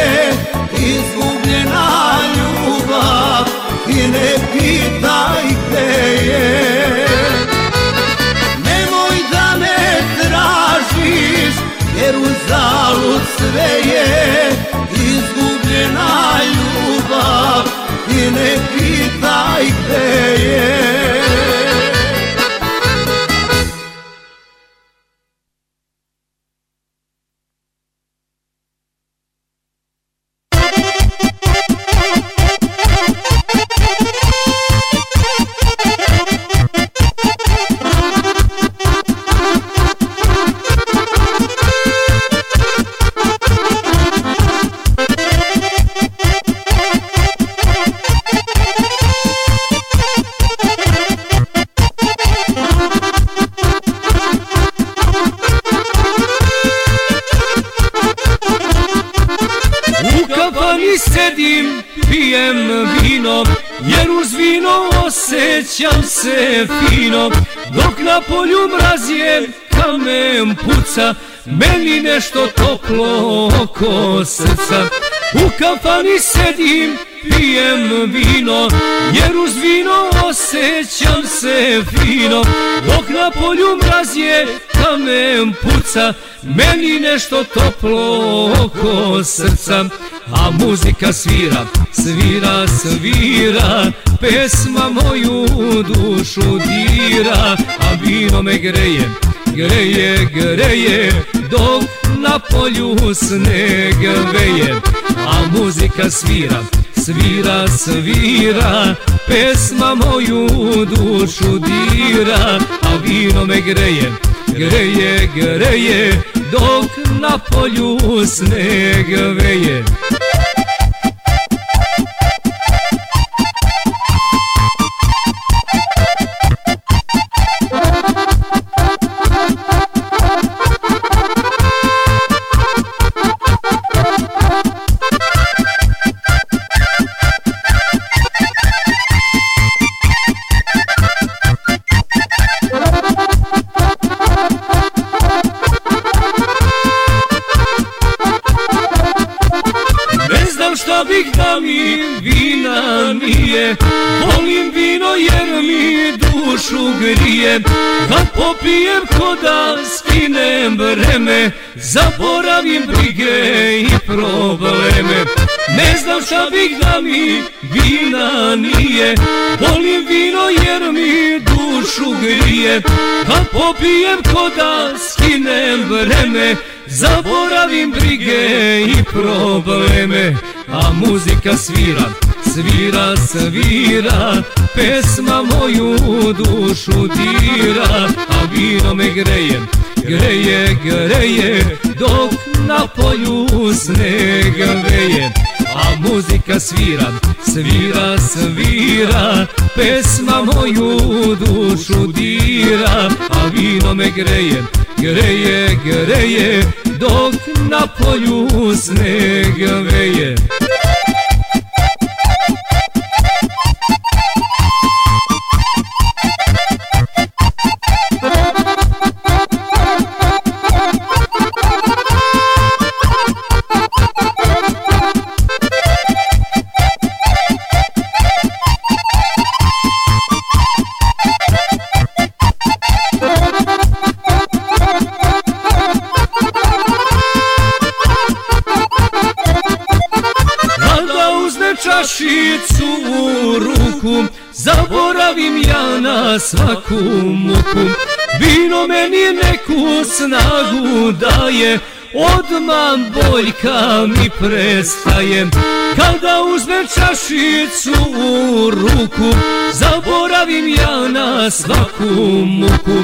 kafani sedim, pijem vino Jer uz vino osjećam se fino. Dok na polju mraz je, kamen puca Meni nešto toplo oko srca. A muzika svira, svira, svira Pesma moju dušu dira. A vino me greje, greje, greje Dok na polju sneg veje A muzika svira, svira, svira Pesma moju dušu dira. A vino me greje, greje, greje Dok na polju sneg veje Zaboravim brige i probleme. Ne znam šta bih da mi vina nije. Volim vino jer mi dušu grije. Kad popijem ko da skinem breme Zaboravim brige i probleme. A muzika svira, svira, svira. Pesma moju dušu dira A vino me greje, greje, greje Dok na polju sneg veje. A muzika svira, svira, svira Pesma moju dušu dira. A vino me greje, greje, greje Dok na polju sneg veje svaku muku. Vino meni neku snagu daje Odmah boljka mi prestaje. Kada uzmem čašicu u ruku Zaboravim ja na svaku muku.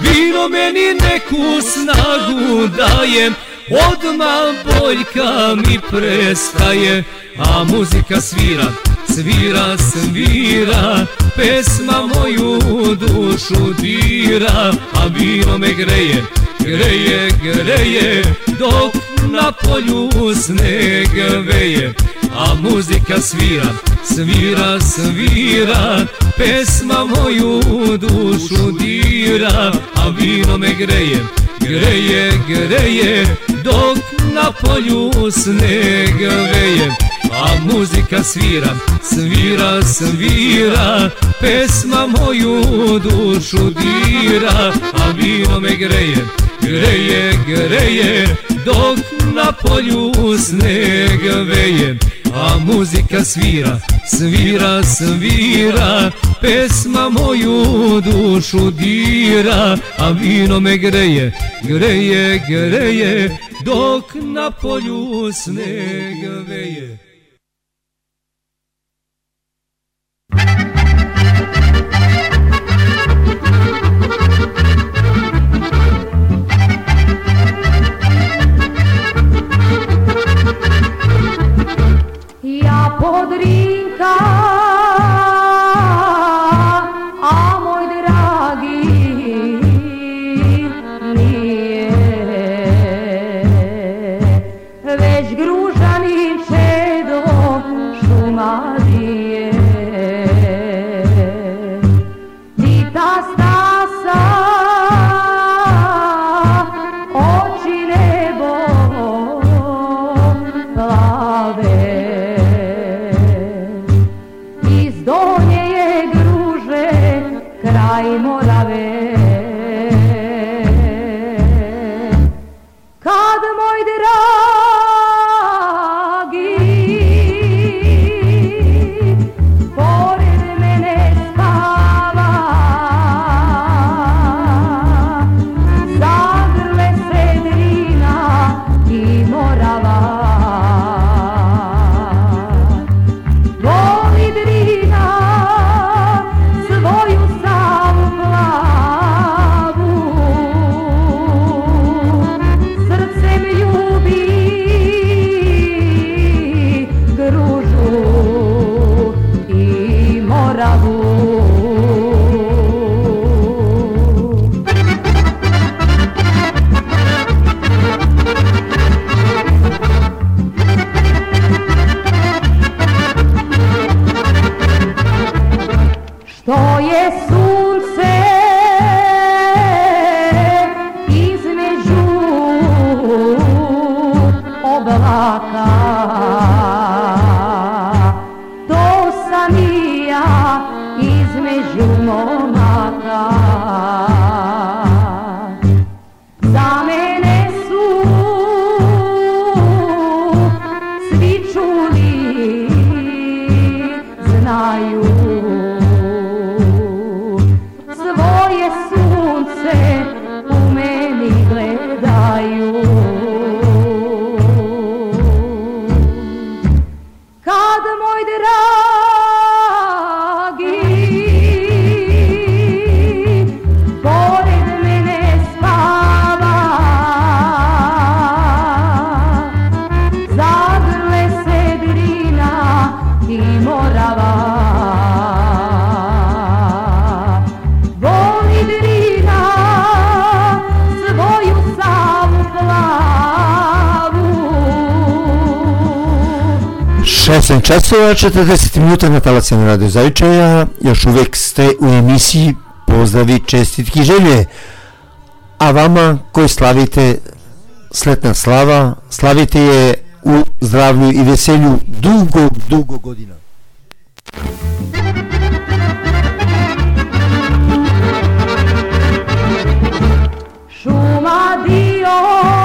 Vino meni neku snagu daje Odmah boljka mi prestaje. A muzika svira, svira, svira Pesma moju dušu dira A vino me greje, greje, greje Dok na polju sneg veje a muzika svira, svira, svira, pesma moju dušu dira, a vino me greje, greje, greje, dok na polju sneg veje. A muzika svira, svira, svira, pesma moju dušu dira, a vino me greje, greje, greje, dok na polju sneg veje. A muzika svira, svira, svira, pesma moju dušu dira, a vino me greje, greje, greje, dok na polju sneg veje. Podrinka, 16 časova, 40 minuta na talacima Radio Zavičaja, još uvijek ste u emisiji Pozdravi, čestitki, želje. A vama koji slavite sretna slava, slavite je u zdravlju i veselju dugo, dugo godina. Šuma dio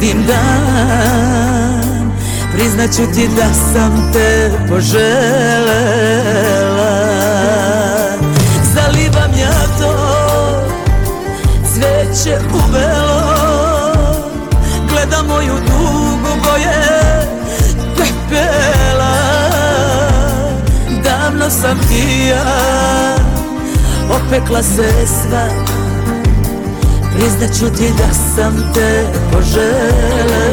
vidim dan. Priznaću ti da sam te poželela. Zalivam ja to cveće u velo Gledam moju dugu boje pepela. Davno sam ti ja opekla se sva Priznaću ti da sam te poželela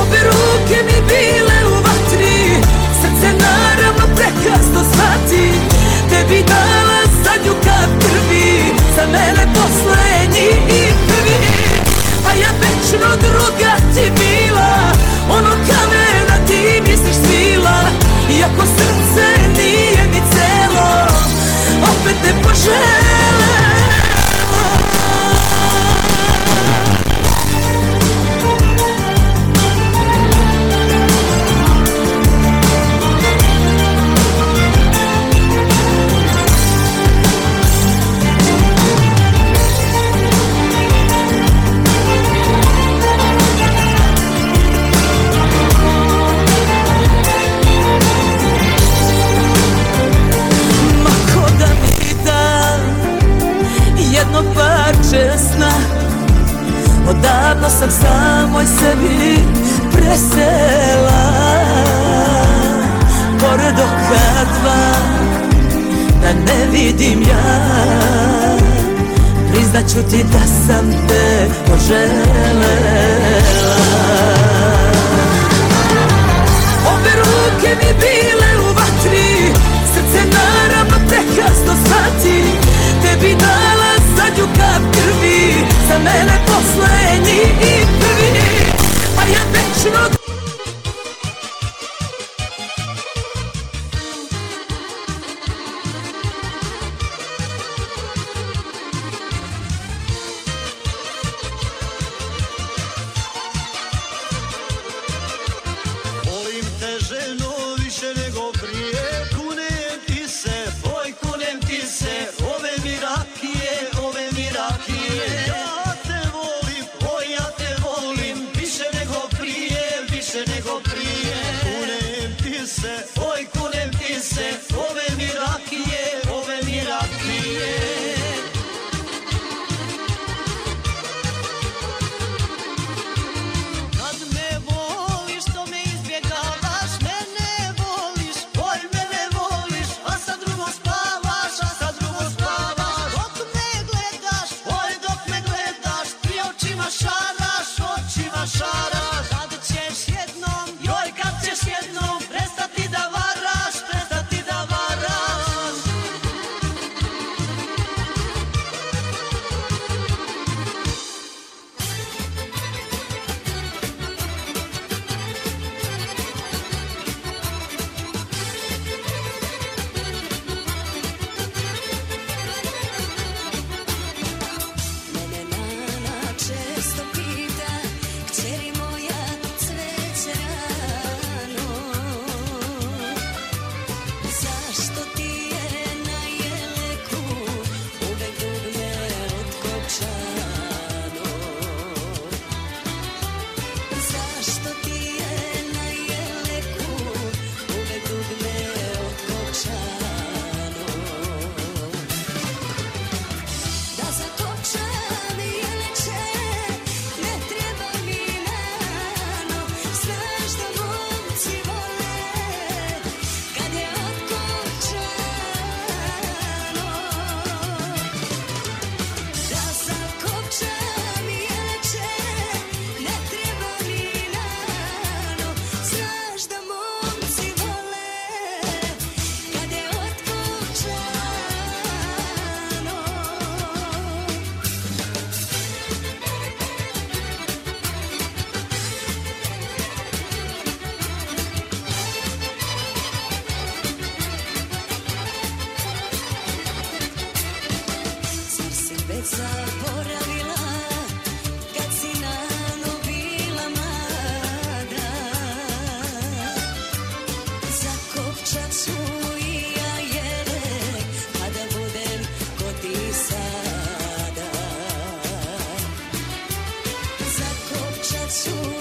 Obe ruke mi bile u vatri Srce naravno prekasno shvati. Tebi dala zadnju kap krvi Za mene poslednji i prvi. A ja večno druga ti bila Ono kamena ti misliš svila. Iako srce Opet te Odavno sam samoj sebi presela. Pored oka dva da ne vidim ja. Priznaću ti da sam te poželela. Obe ruke mi bile u vatri Srce naravno prekasno shvati Tebi dala zadnju kap krvi Za mene poslednji i prvi A ja večno su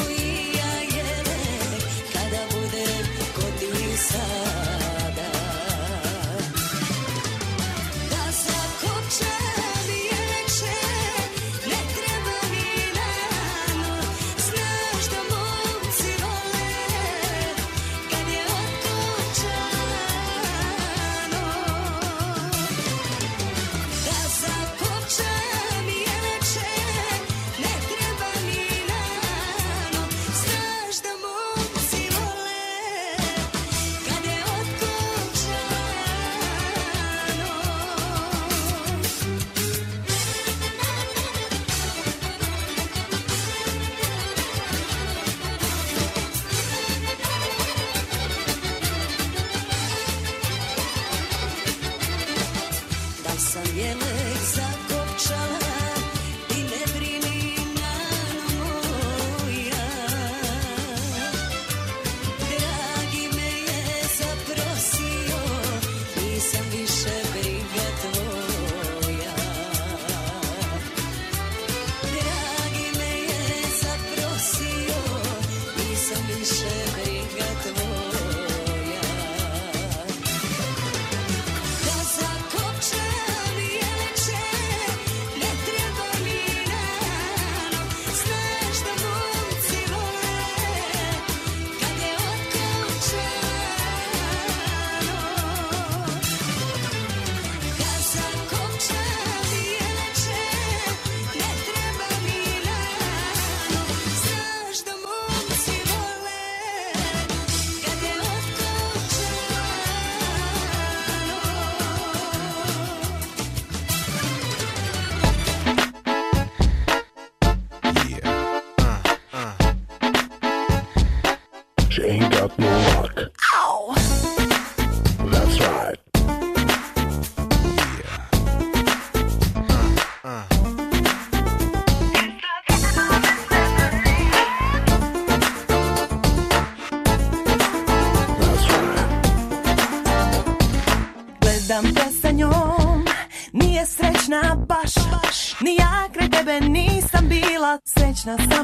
nothing.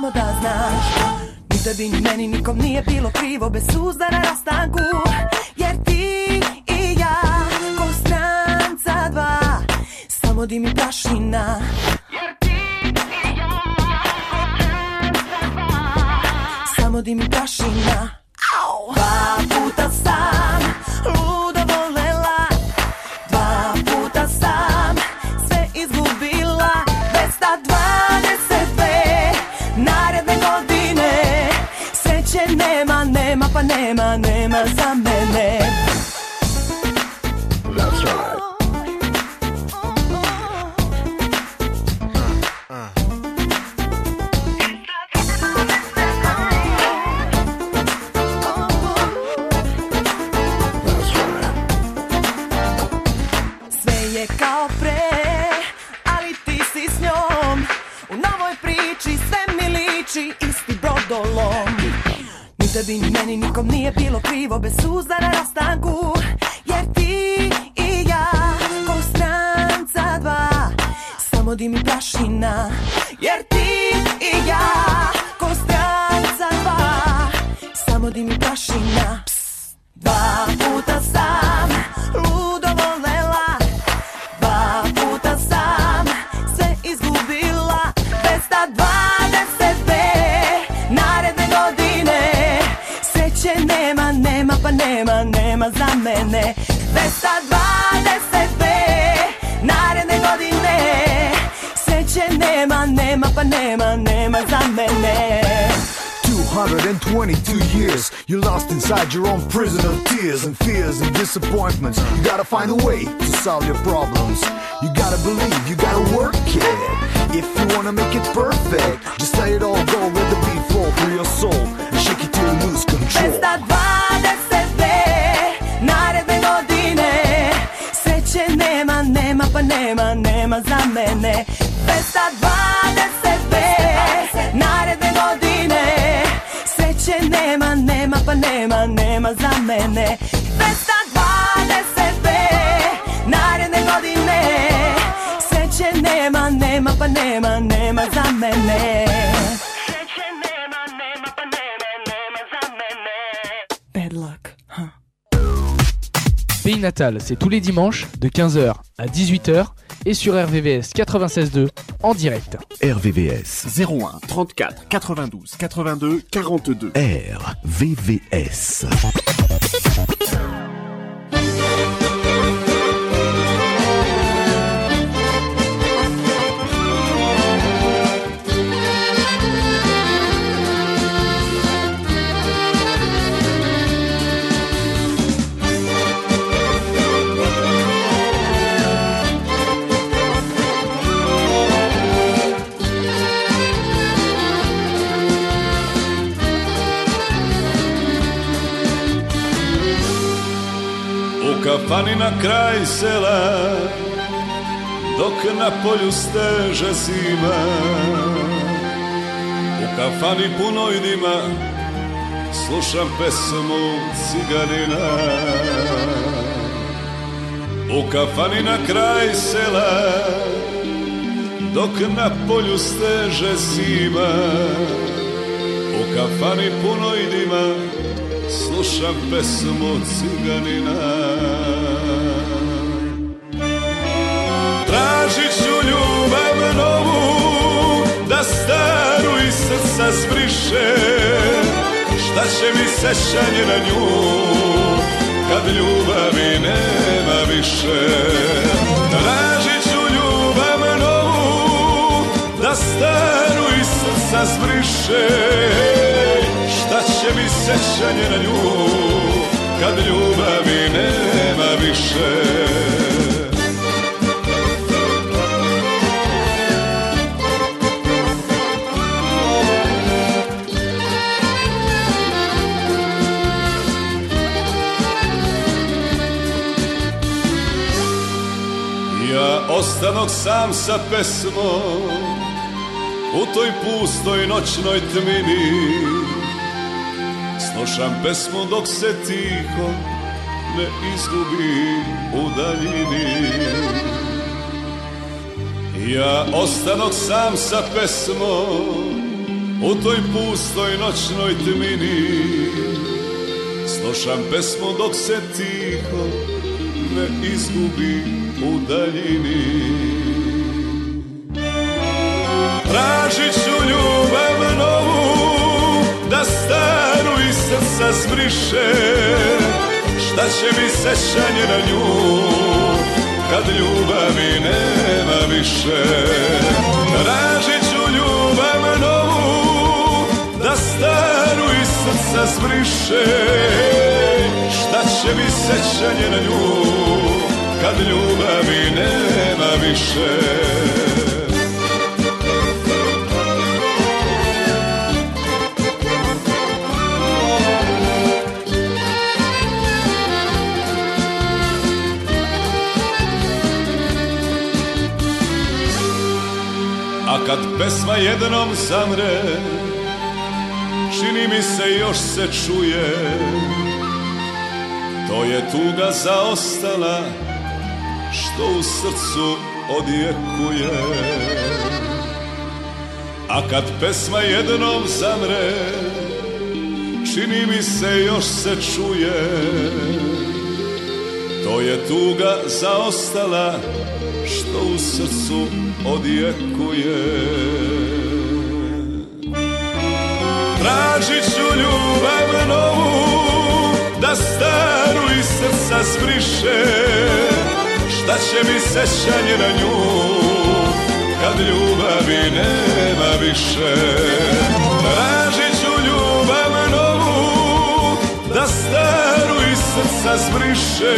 c'est tous les dimanches de 15h à 18h et sur RVVS 96.2 en direct. RVVS 01 34 92 82 42 RVVS ni na kraj sela Dok na polju steže zima U kafani punoj dima Slušam pesmu ciganina. U kafani na kraj sela Dok na polju steže zima U kafani punoj dima Slušam pesmu ciganina. razbriše Šta će mi sećanje na nju Kad ljubavi nema više? Tražit ću ljubav novu Da staru iz srca zbriše. Šta će mi sećanje na nju Kad ljubavi nema više? Ostanog sam sa pesmom U toj pustoj noćnoj tmini. Slušam pesmu dok se tiho ne izgubi u daljini. Ja ostanog sam sa pesmom U toj pustoj noćnoj tmini. Slušam pesmu dok se tiho ne izgubi u daljini. Tražit ću ljubav novu Da staru iz srca zbriše. Šta će mi sećanje na nju Kad ljubavi nema više? Tražit ću ljubav novu Da staru iz srca zbriše. Šta će mi sećanje na nju Kad ljubavi nema više. A kad pesma jednom zamre Čini mi se još se čuje. To je tuga zaostala Što u srcu odjekuje. A kad pesma jednom zamre Čini mi se još se čuje. To je tuga zaostala Što u srcu odjekuje. Tražit ću ljubav novu Da staru iz srca zbriše Šta će mi sećanje na nju Kad ljubavi nema više. Tražit ću ljubav novu Da staru iz srca zbriše.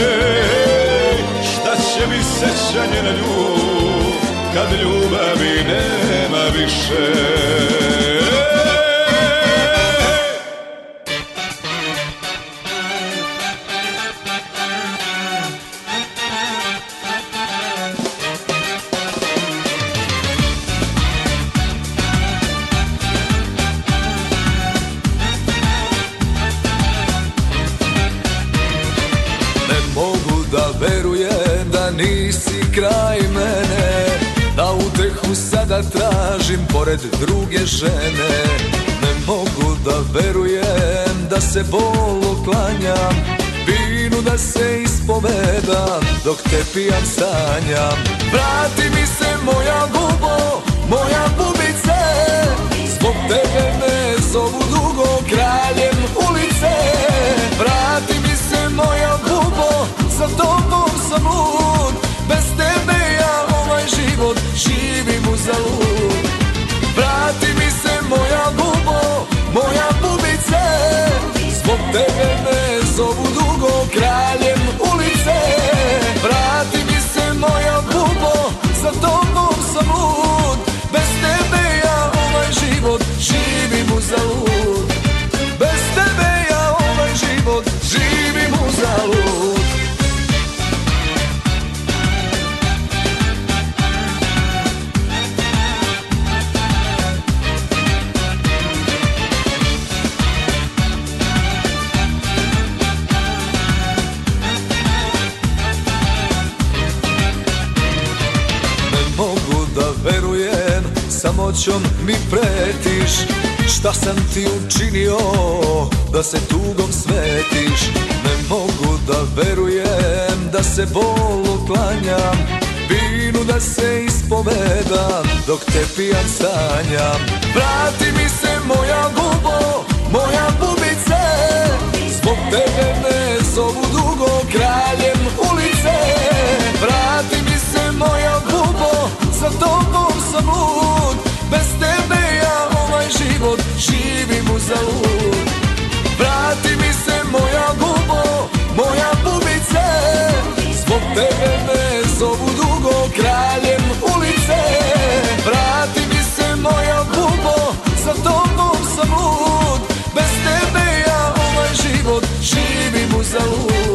Šta će mi sećanje na nju Kad ljubavi nema više pored druge žene. Ne mogu da verujem da se bolu klanjam Vinu da se ispovedam dok te pijan sanjam. Vrati mi se moja bubo, moja bubice. Zbog tebe me zovu dugo kraljem ulice. Vrati mi se moja bubo, za tobom sam lud. Bez tebe ja ovaj život živim uzalud Vrati mi se moja bubo, moja bubice. Zbog tebe me zovu dugo kraljem ulice. Vrati mi se moja bubo, za tobom sam lud. Bez tebe ja ovaj život živim uzalud Bez tebe ja ovaj život živim uzalud Ne samoćom mi pretiš. Šta sam ti učinio, da se tugom svetiš? Ne mogu da verujem, da se bolu klanjam. Vinu da se ispovedam, dok te pijan sanjam. Vrati mi se moja bubo, moja bubice. Zbog tebe me zovu dugo kraljem ulice. Vrati mi se moja bubo, za tobom život živim u zalud Vrati mi se moja bubo, moja bubice. Zbog tebe me zovu dugo kraljem ulice. Vrati mi se moja bubo, za tobom sam lud. Bez tebe ja ovaj život živim u zalud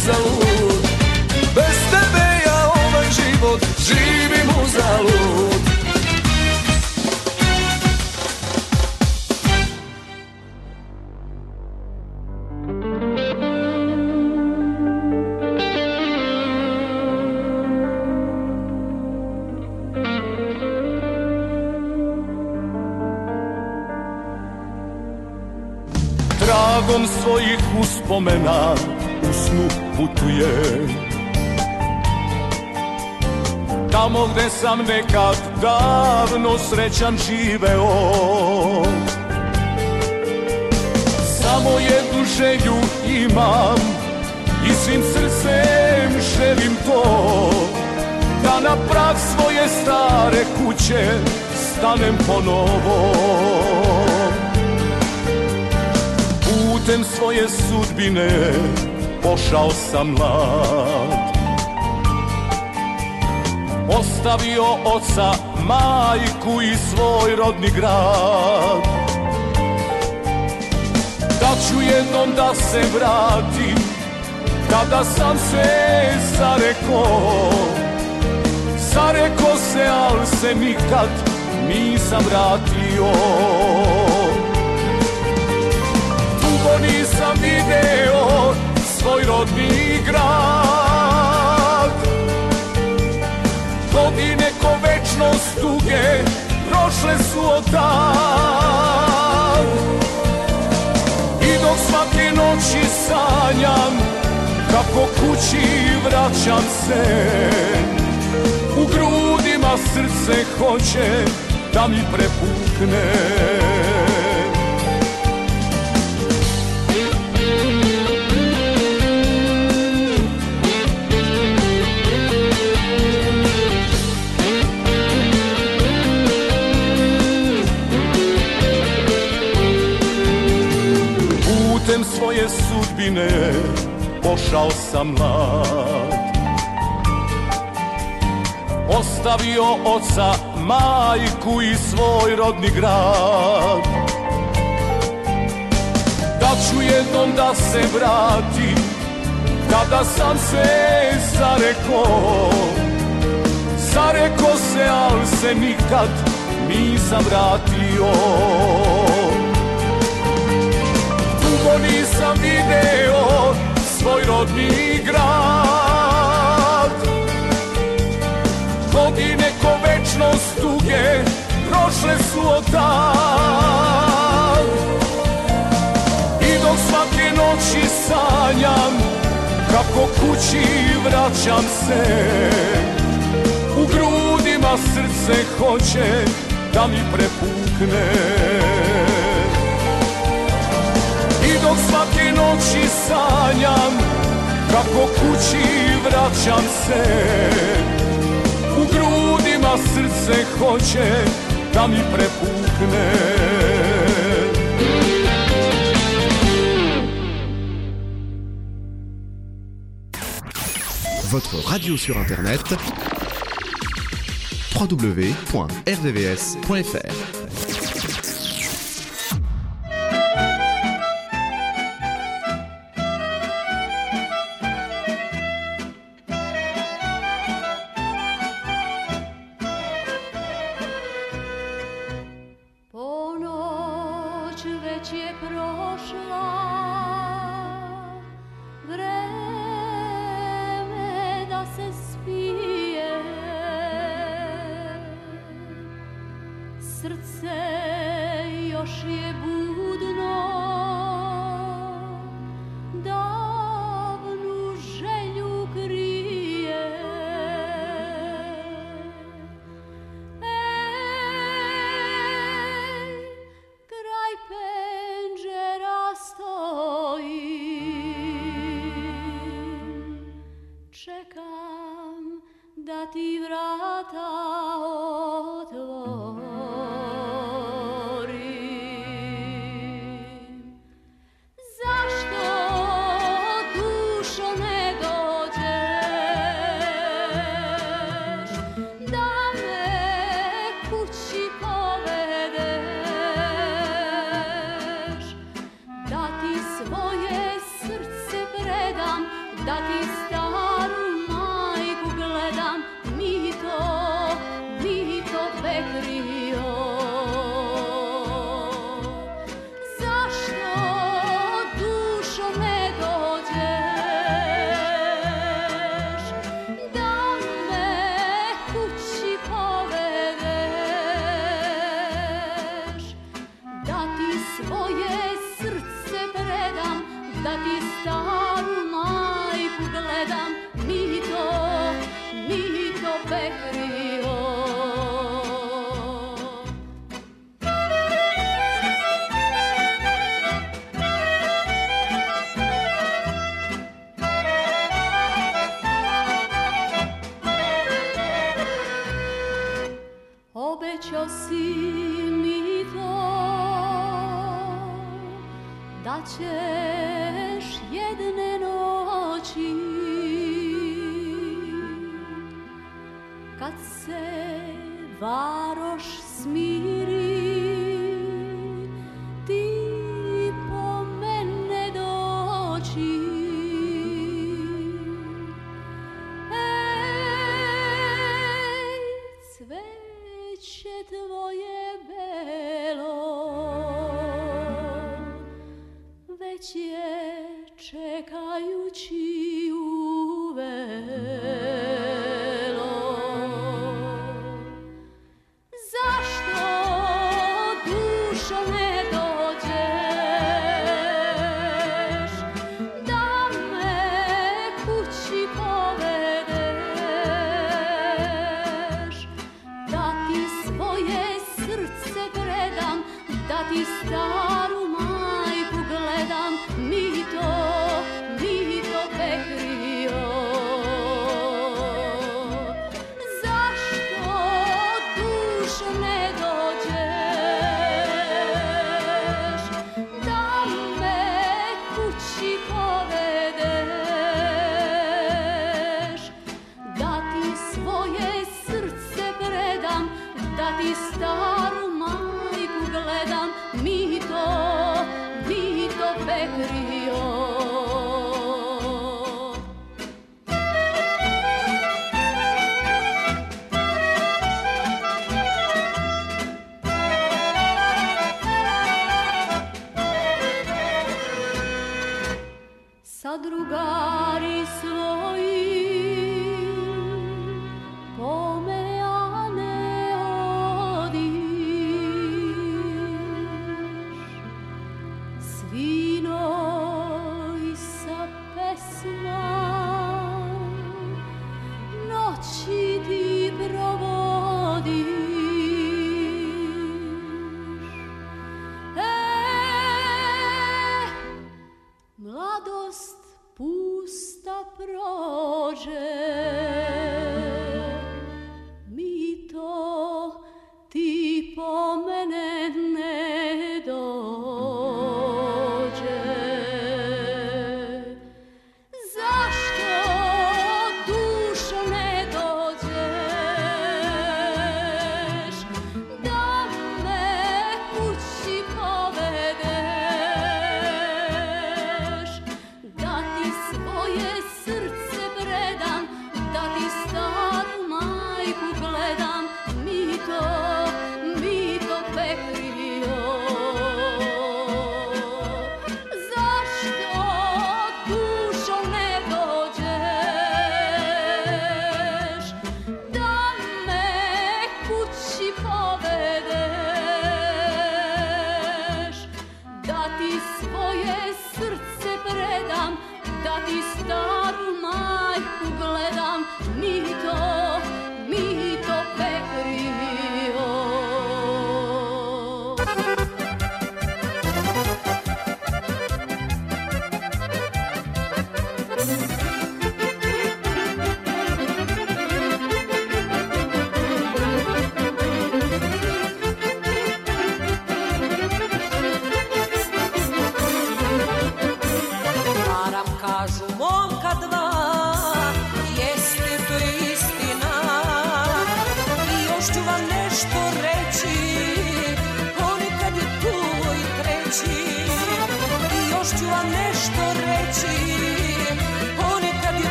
uzalud Bez tebe ja ovaj život živim uzalud Tragom svojih uspomena u snu putuje. Tamo gde sam nekad davno srećan živeo. Samo jednu želju imam i svim srcem želim to Da na prag svoje stare kuće stanem ponovo. Putem svoje sudbine pošao sam mlad Ostavio oca, majku i svoj rodni grad. Da ću jednom da se vratim Kada sam se zareko Zareko se, al se nikad nisam vratio. Dugo nisam video svoj rodni grad. Godine ko večnost duge prošle su od tad I dok svake noći sanjam kako kući vraćam se. U grudima srce hoće da mi prepukne sudbine pošao sam mlad. Ostavio oca, majku i svoj rodni grad. Da ću jednom da se vratim Kada sam se zareko Zareko se, al se nikad nisam vratio dugo nisam video svoj rodni grad. Godine ko večnost duge prošle su od tad. I dok svake noći sanjam kako kući vraćam se. U grudima srce hoće da mi prepukne Votre radio sur Internet www.rdvs.fr večje prošla.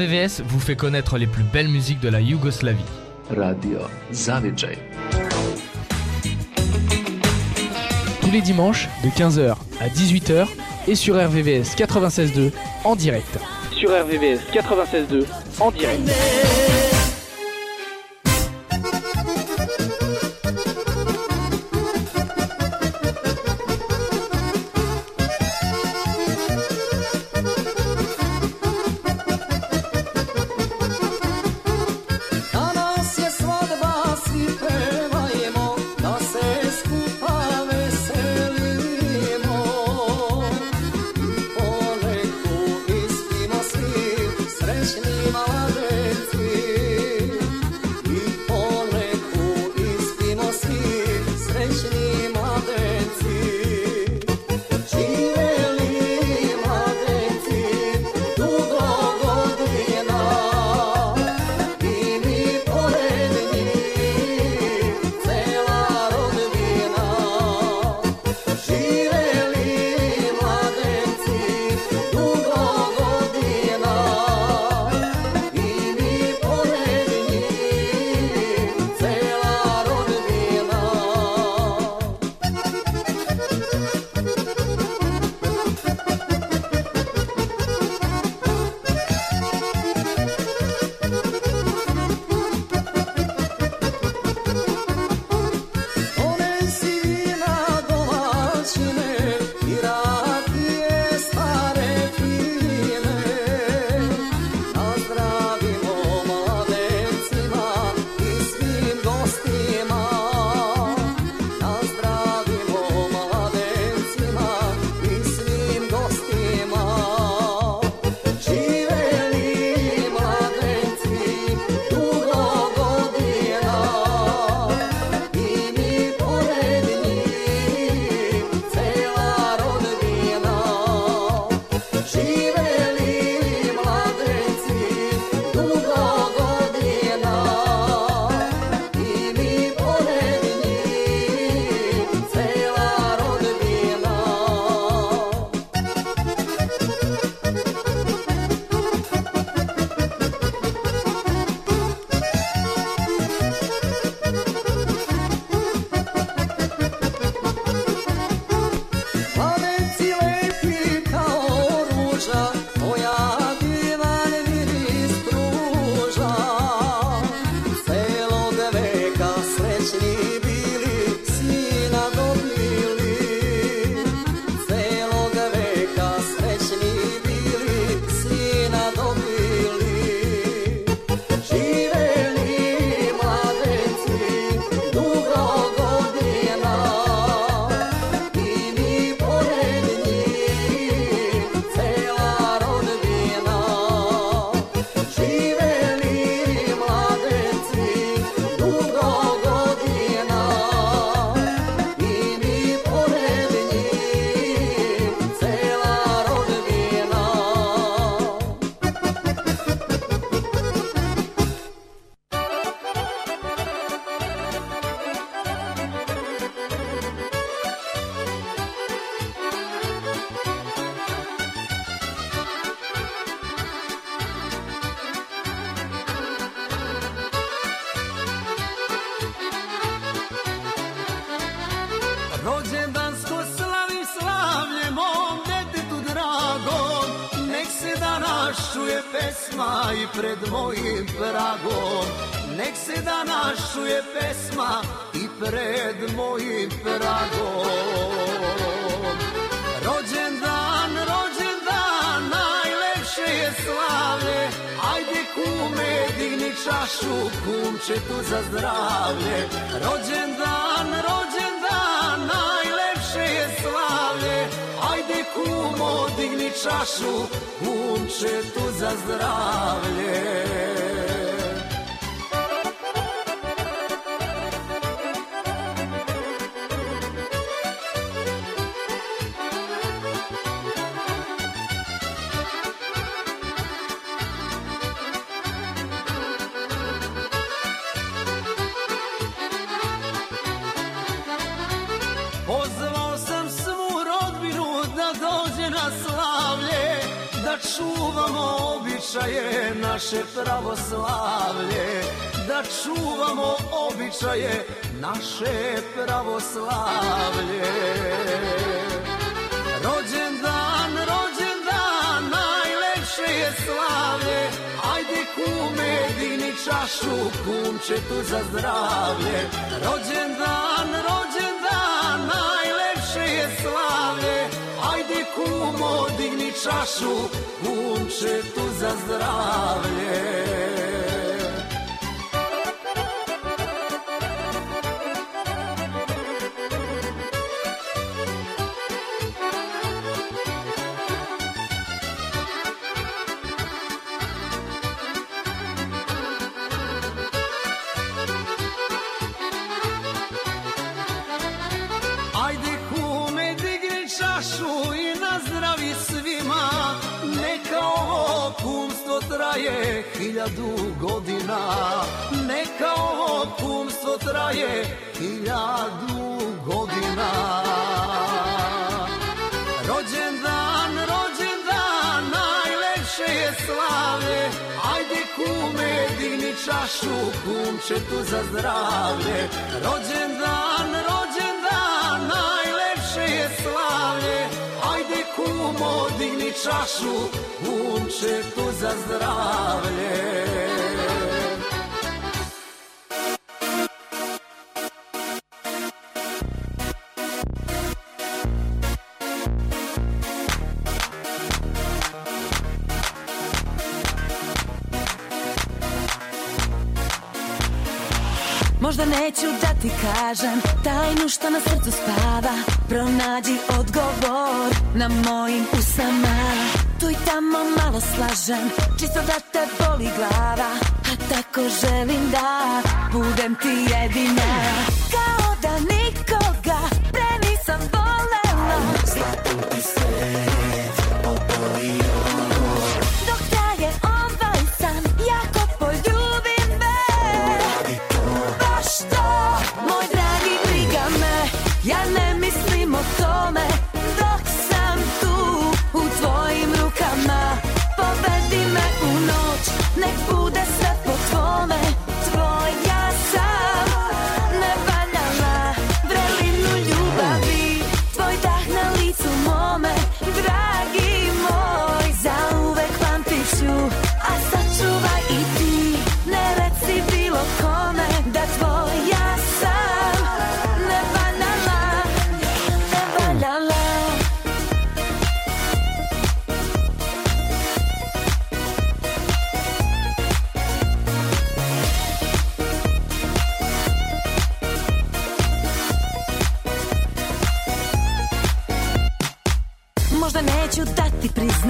VVS vous fait connaître les plus belles musiques de la Yougoslavie. Radio Zaviđaj. Tous les dimanches de 15h à 18h et sur RVVS 96.2 en direct. Sur RVVS 96.2 en direct.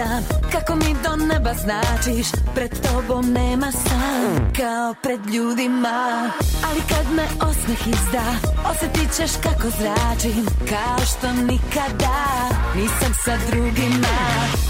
znam kako mi do neba značiš Pred tobom nema san kao pred ljudima. Ali kad me osmeh izda Osjetit ćeš kako zračim Kao što nikada. Nisam sa drugima.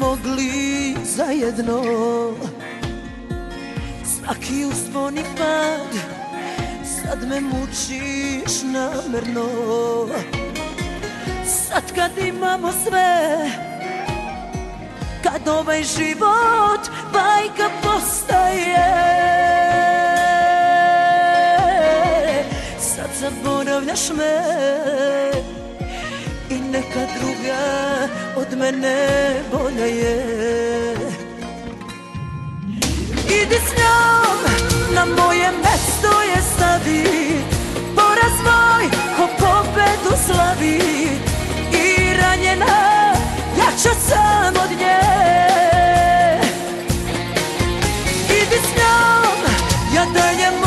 mogli zajedno. Svaki uspon i pad Sad me mučiš namerno. Sad kad imamo sve Kad ovaj život bajka postaje. Sad zaboravljaš me. od mene bolja je Idi s njom, na moje mesto je stavi. Poraz moj, ko pobedu slavi. I ranjena, jača sam od nje. Idi s njom, ja dajem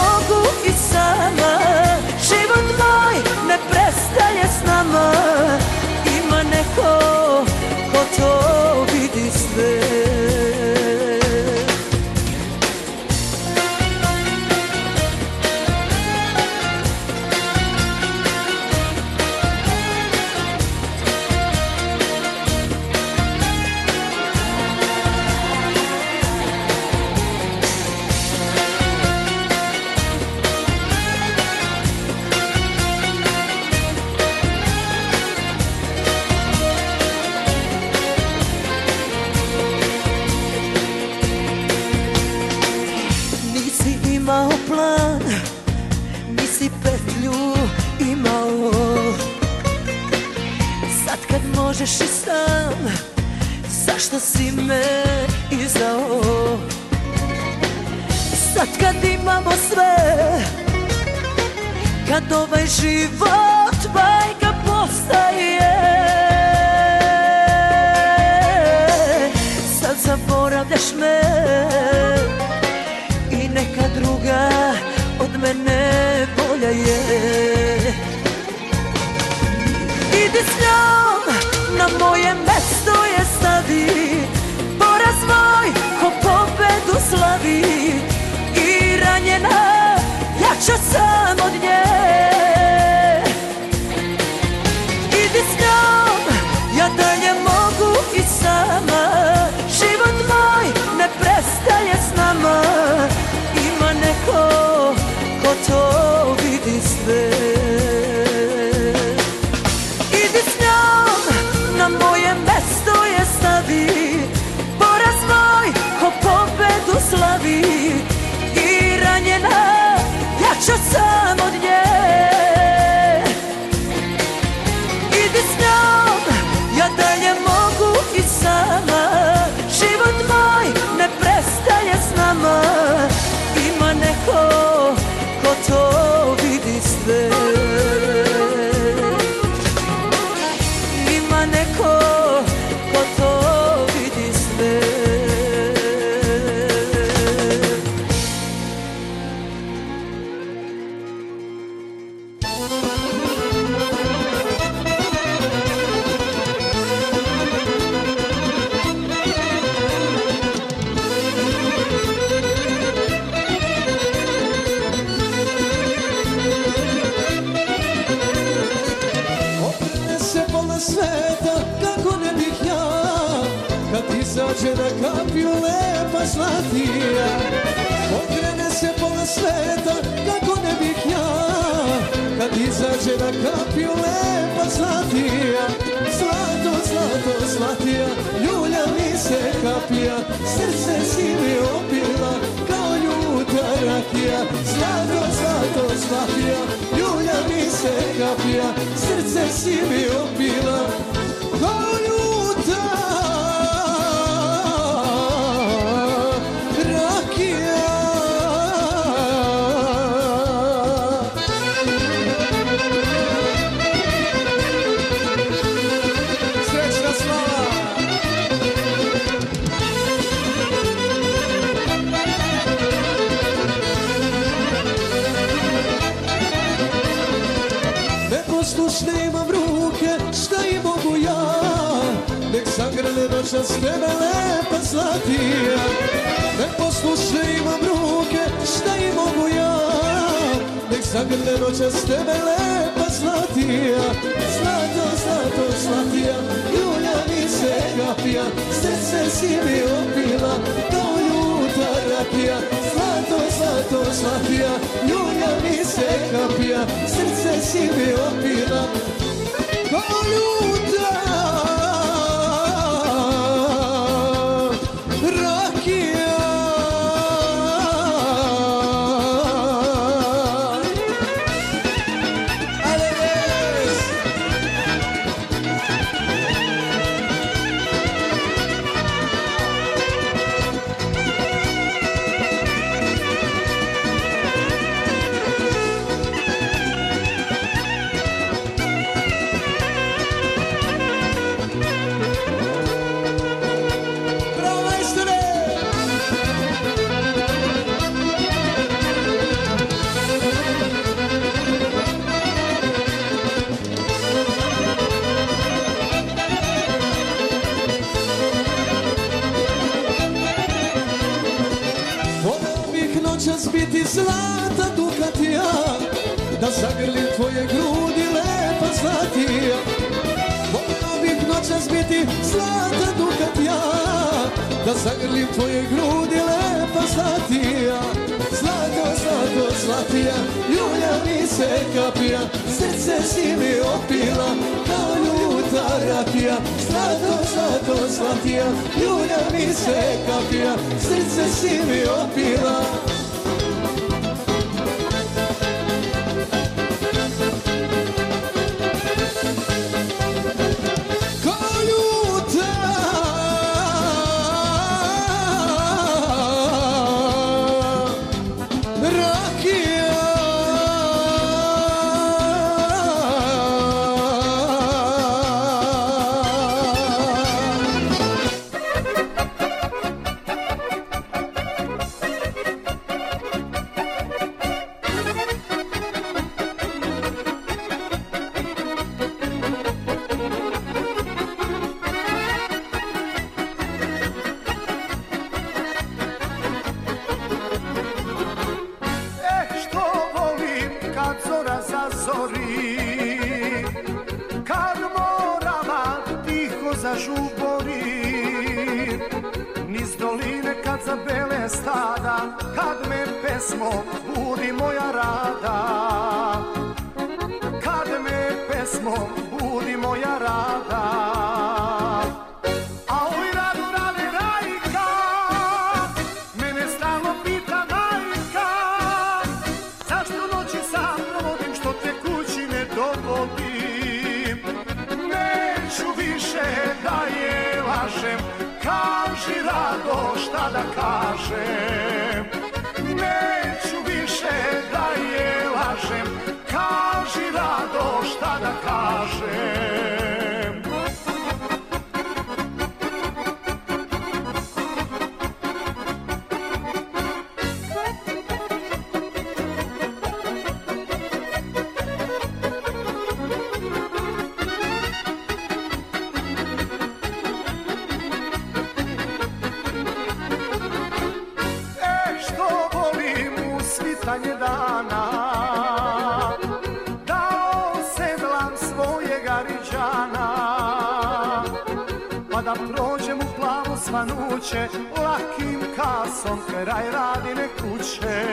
stanuće Lakim kasom kraj radine kuće.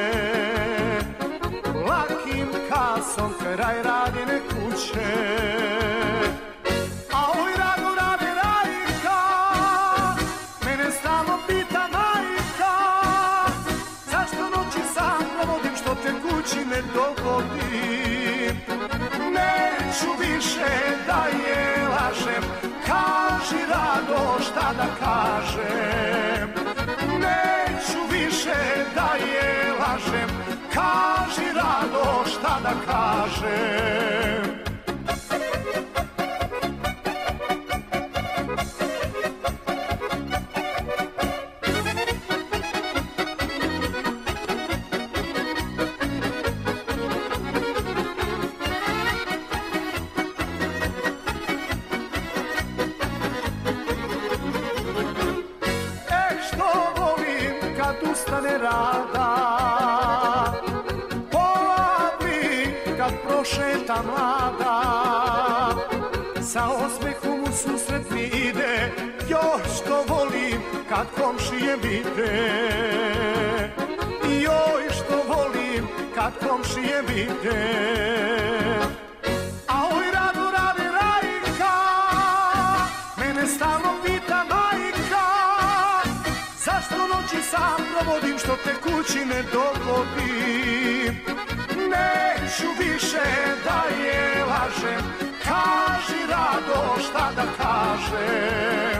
Lakim kasom kraj radine kuće. A oj radu radi rajka Mene stalno pita majka Zašto noći sam provodim što te kući ne dovodim Neću više da je lažem Kaži rado šta da kažem. Neću više da je lažem. Kaži rado šta da kažem. bite I Joj što volim kad komšije bite A oj radu radi rajka Mene stalno pita majka Zašto noći sam provodim što te kući ne dogodim Neću više da je lažem Kaži rado šta da kažem?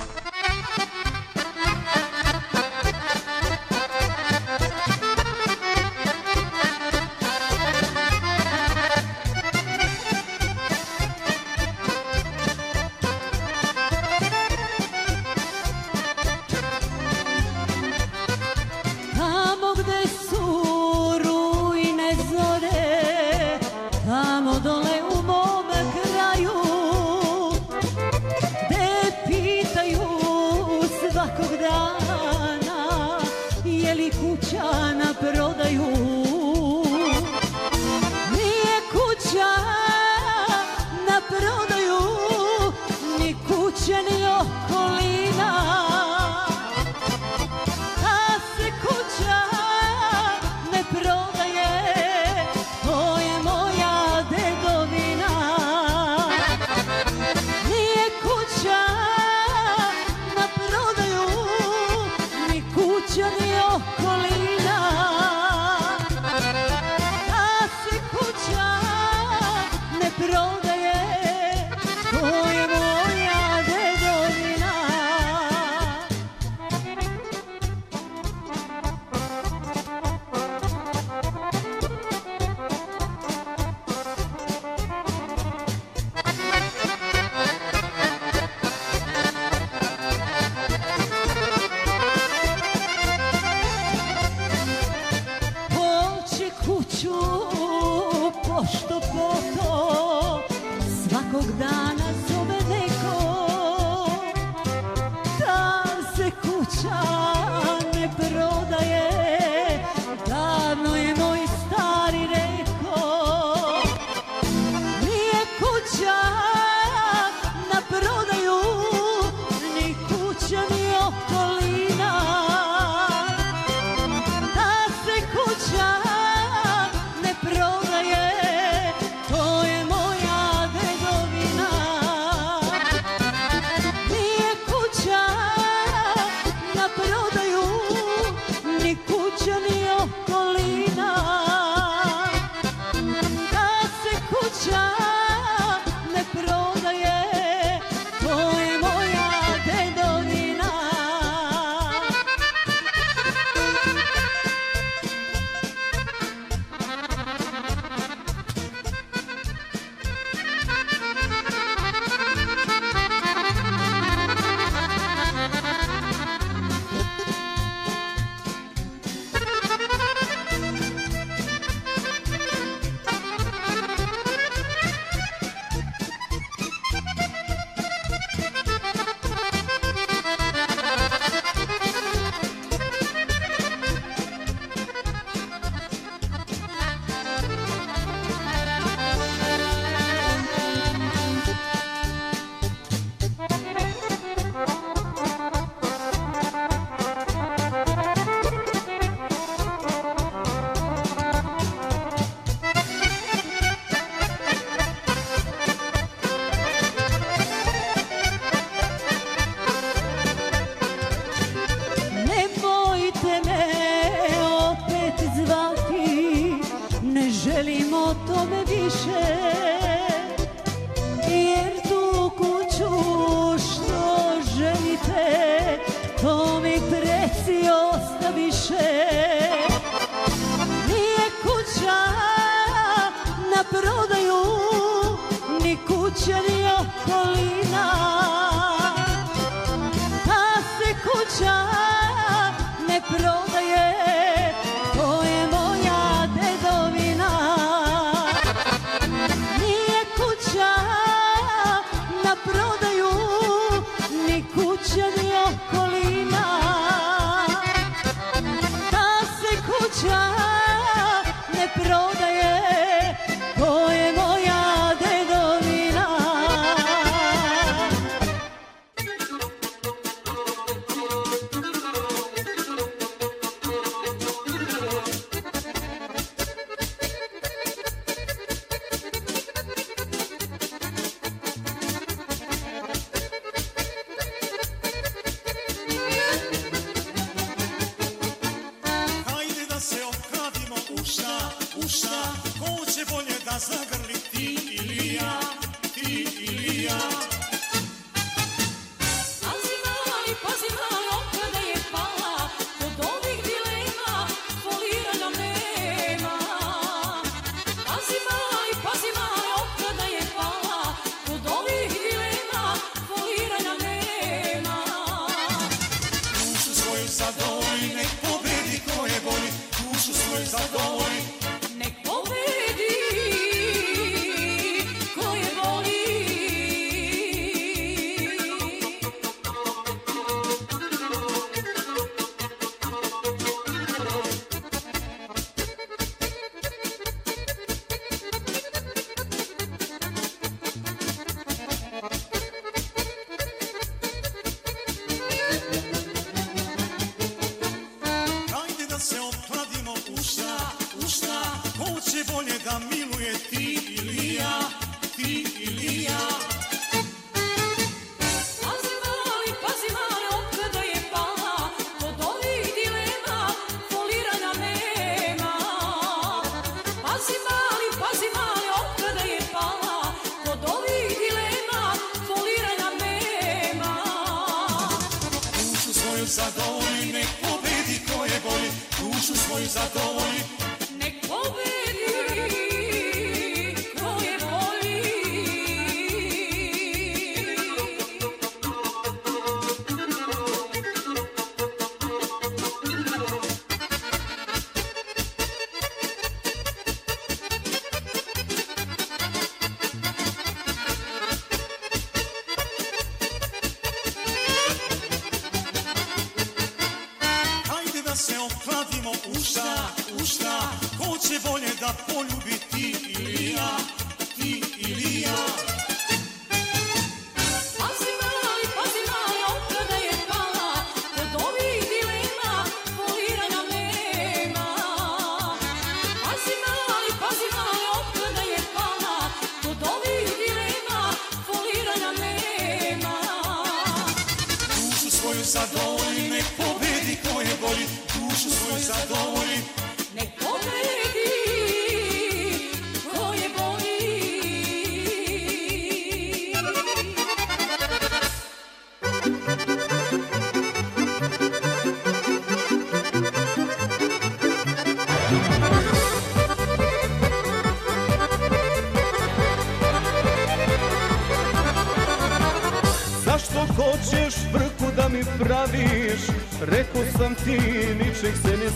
Seni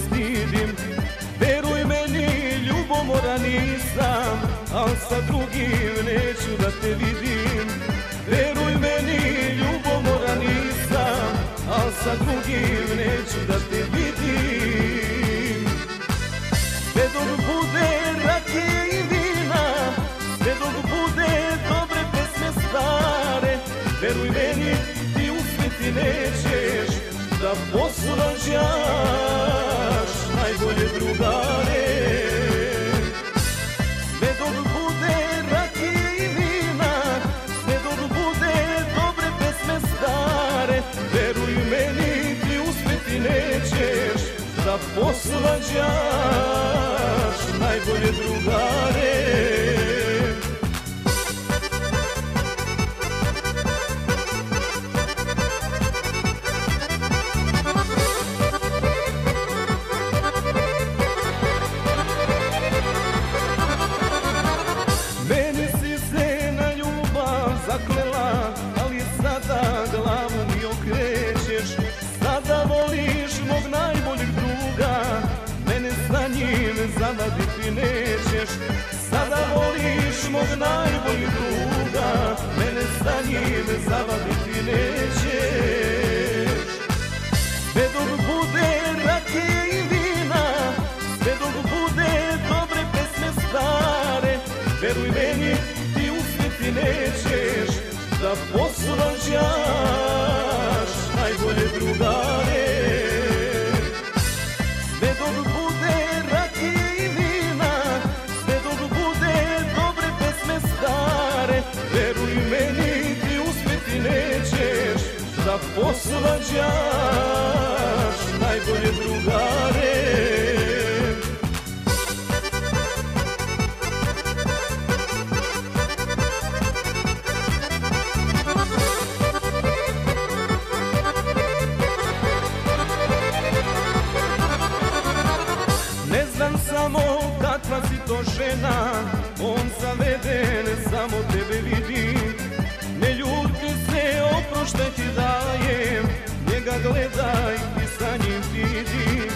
Yeah. sa njim zavaditi nećeš. Sada voliš mog najbolju druga Mene sa njim zavaditi nećeš. Sve dok bude rakije i vina Sve dok bude dobre pesme stare Veruj meni ti uspjeti nećeš. Da poslužam svađaš najbolje drugare. Ne znam samo kakva si to žena On ne samo tebe vidi Ne ljuti se oproštaj ti da ga gledaj i sa njim idi.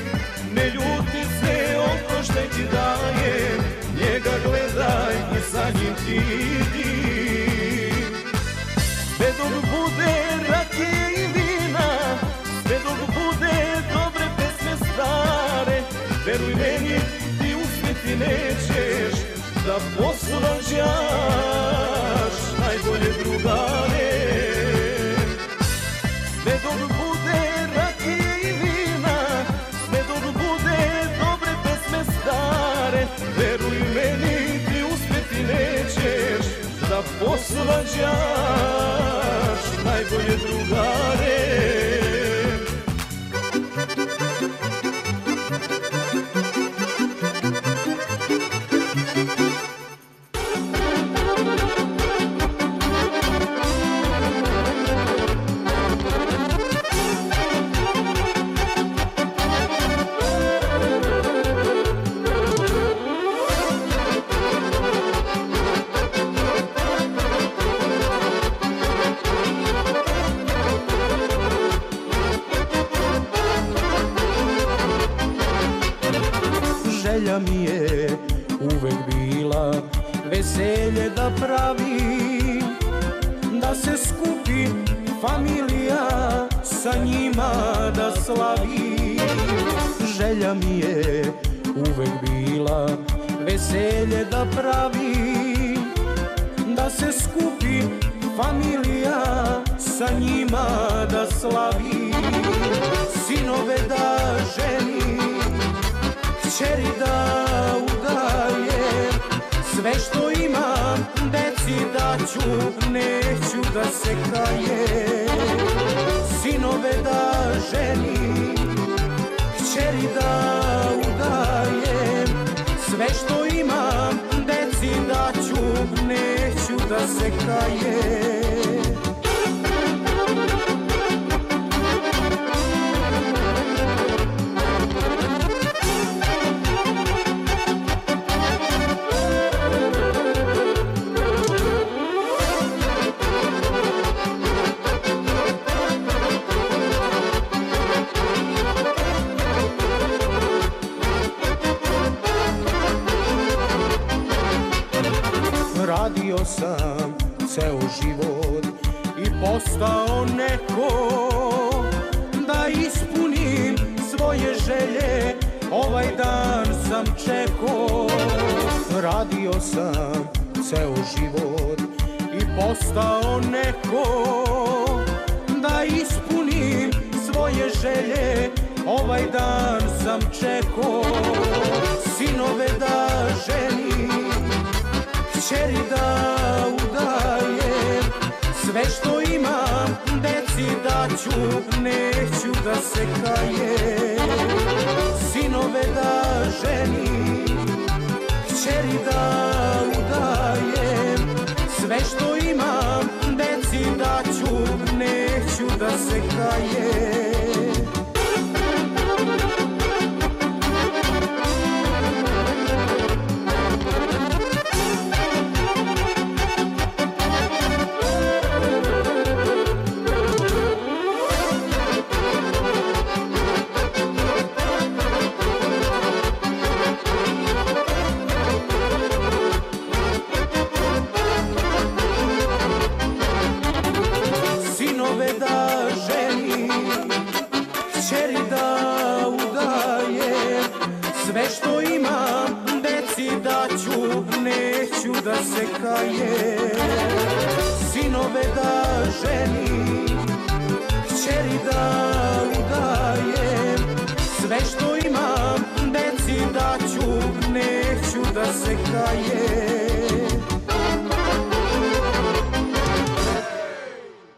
Ne ljuti se ono što ti daje Njega gledaj i sa njim idi. Sve dok bude rakije i vina Sve dok bude dobre pesme stare Veruj meni ti uspjeti nećeš Da posvađaš najbolje drugare. asılacak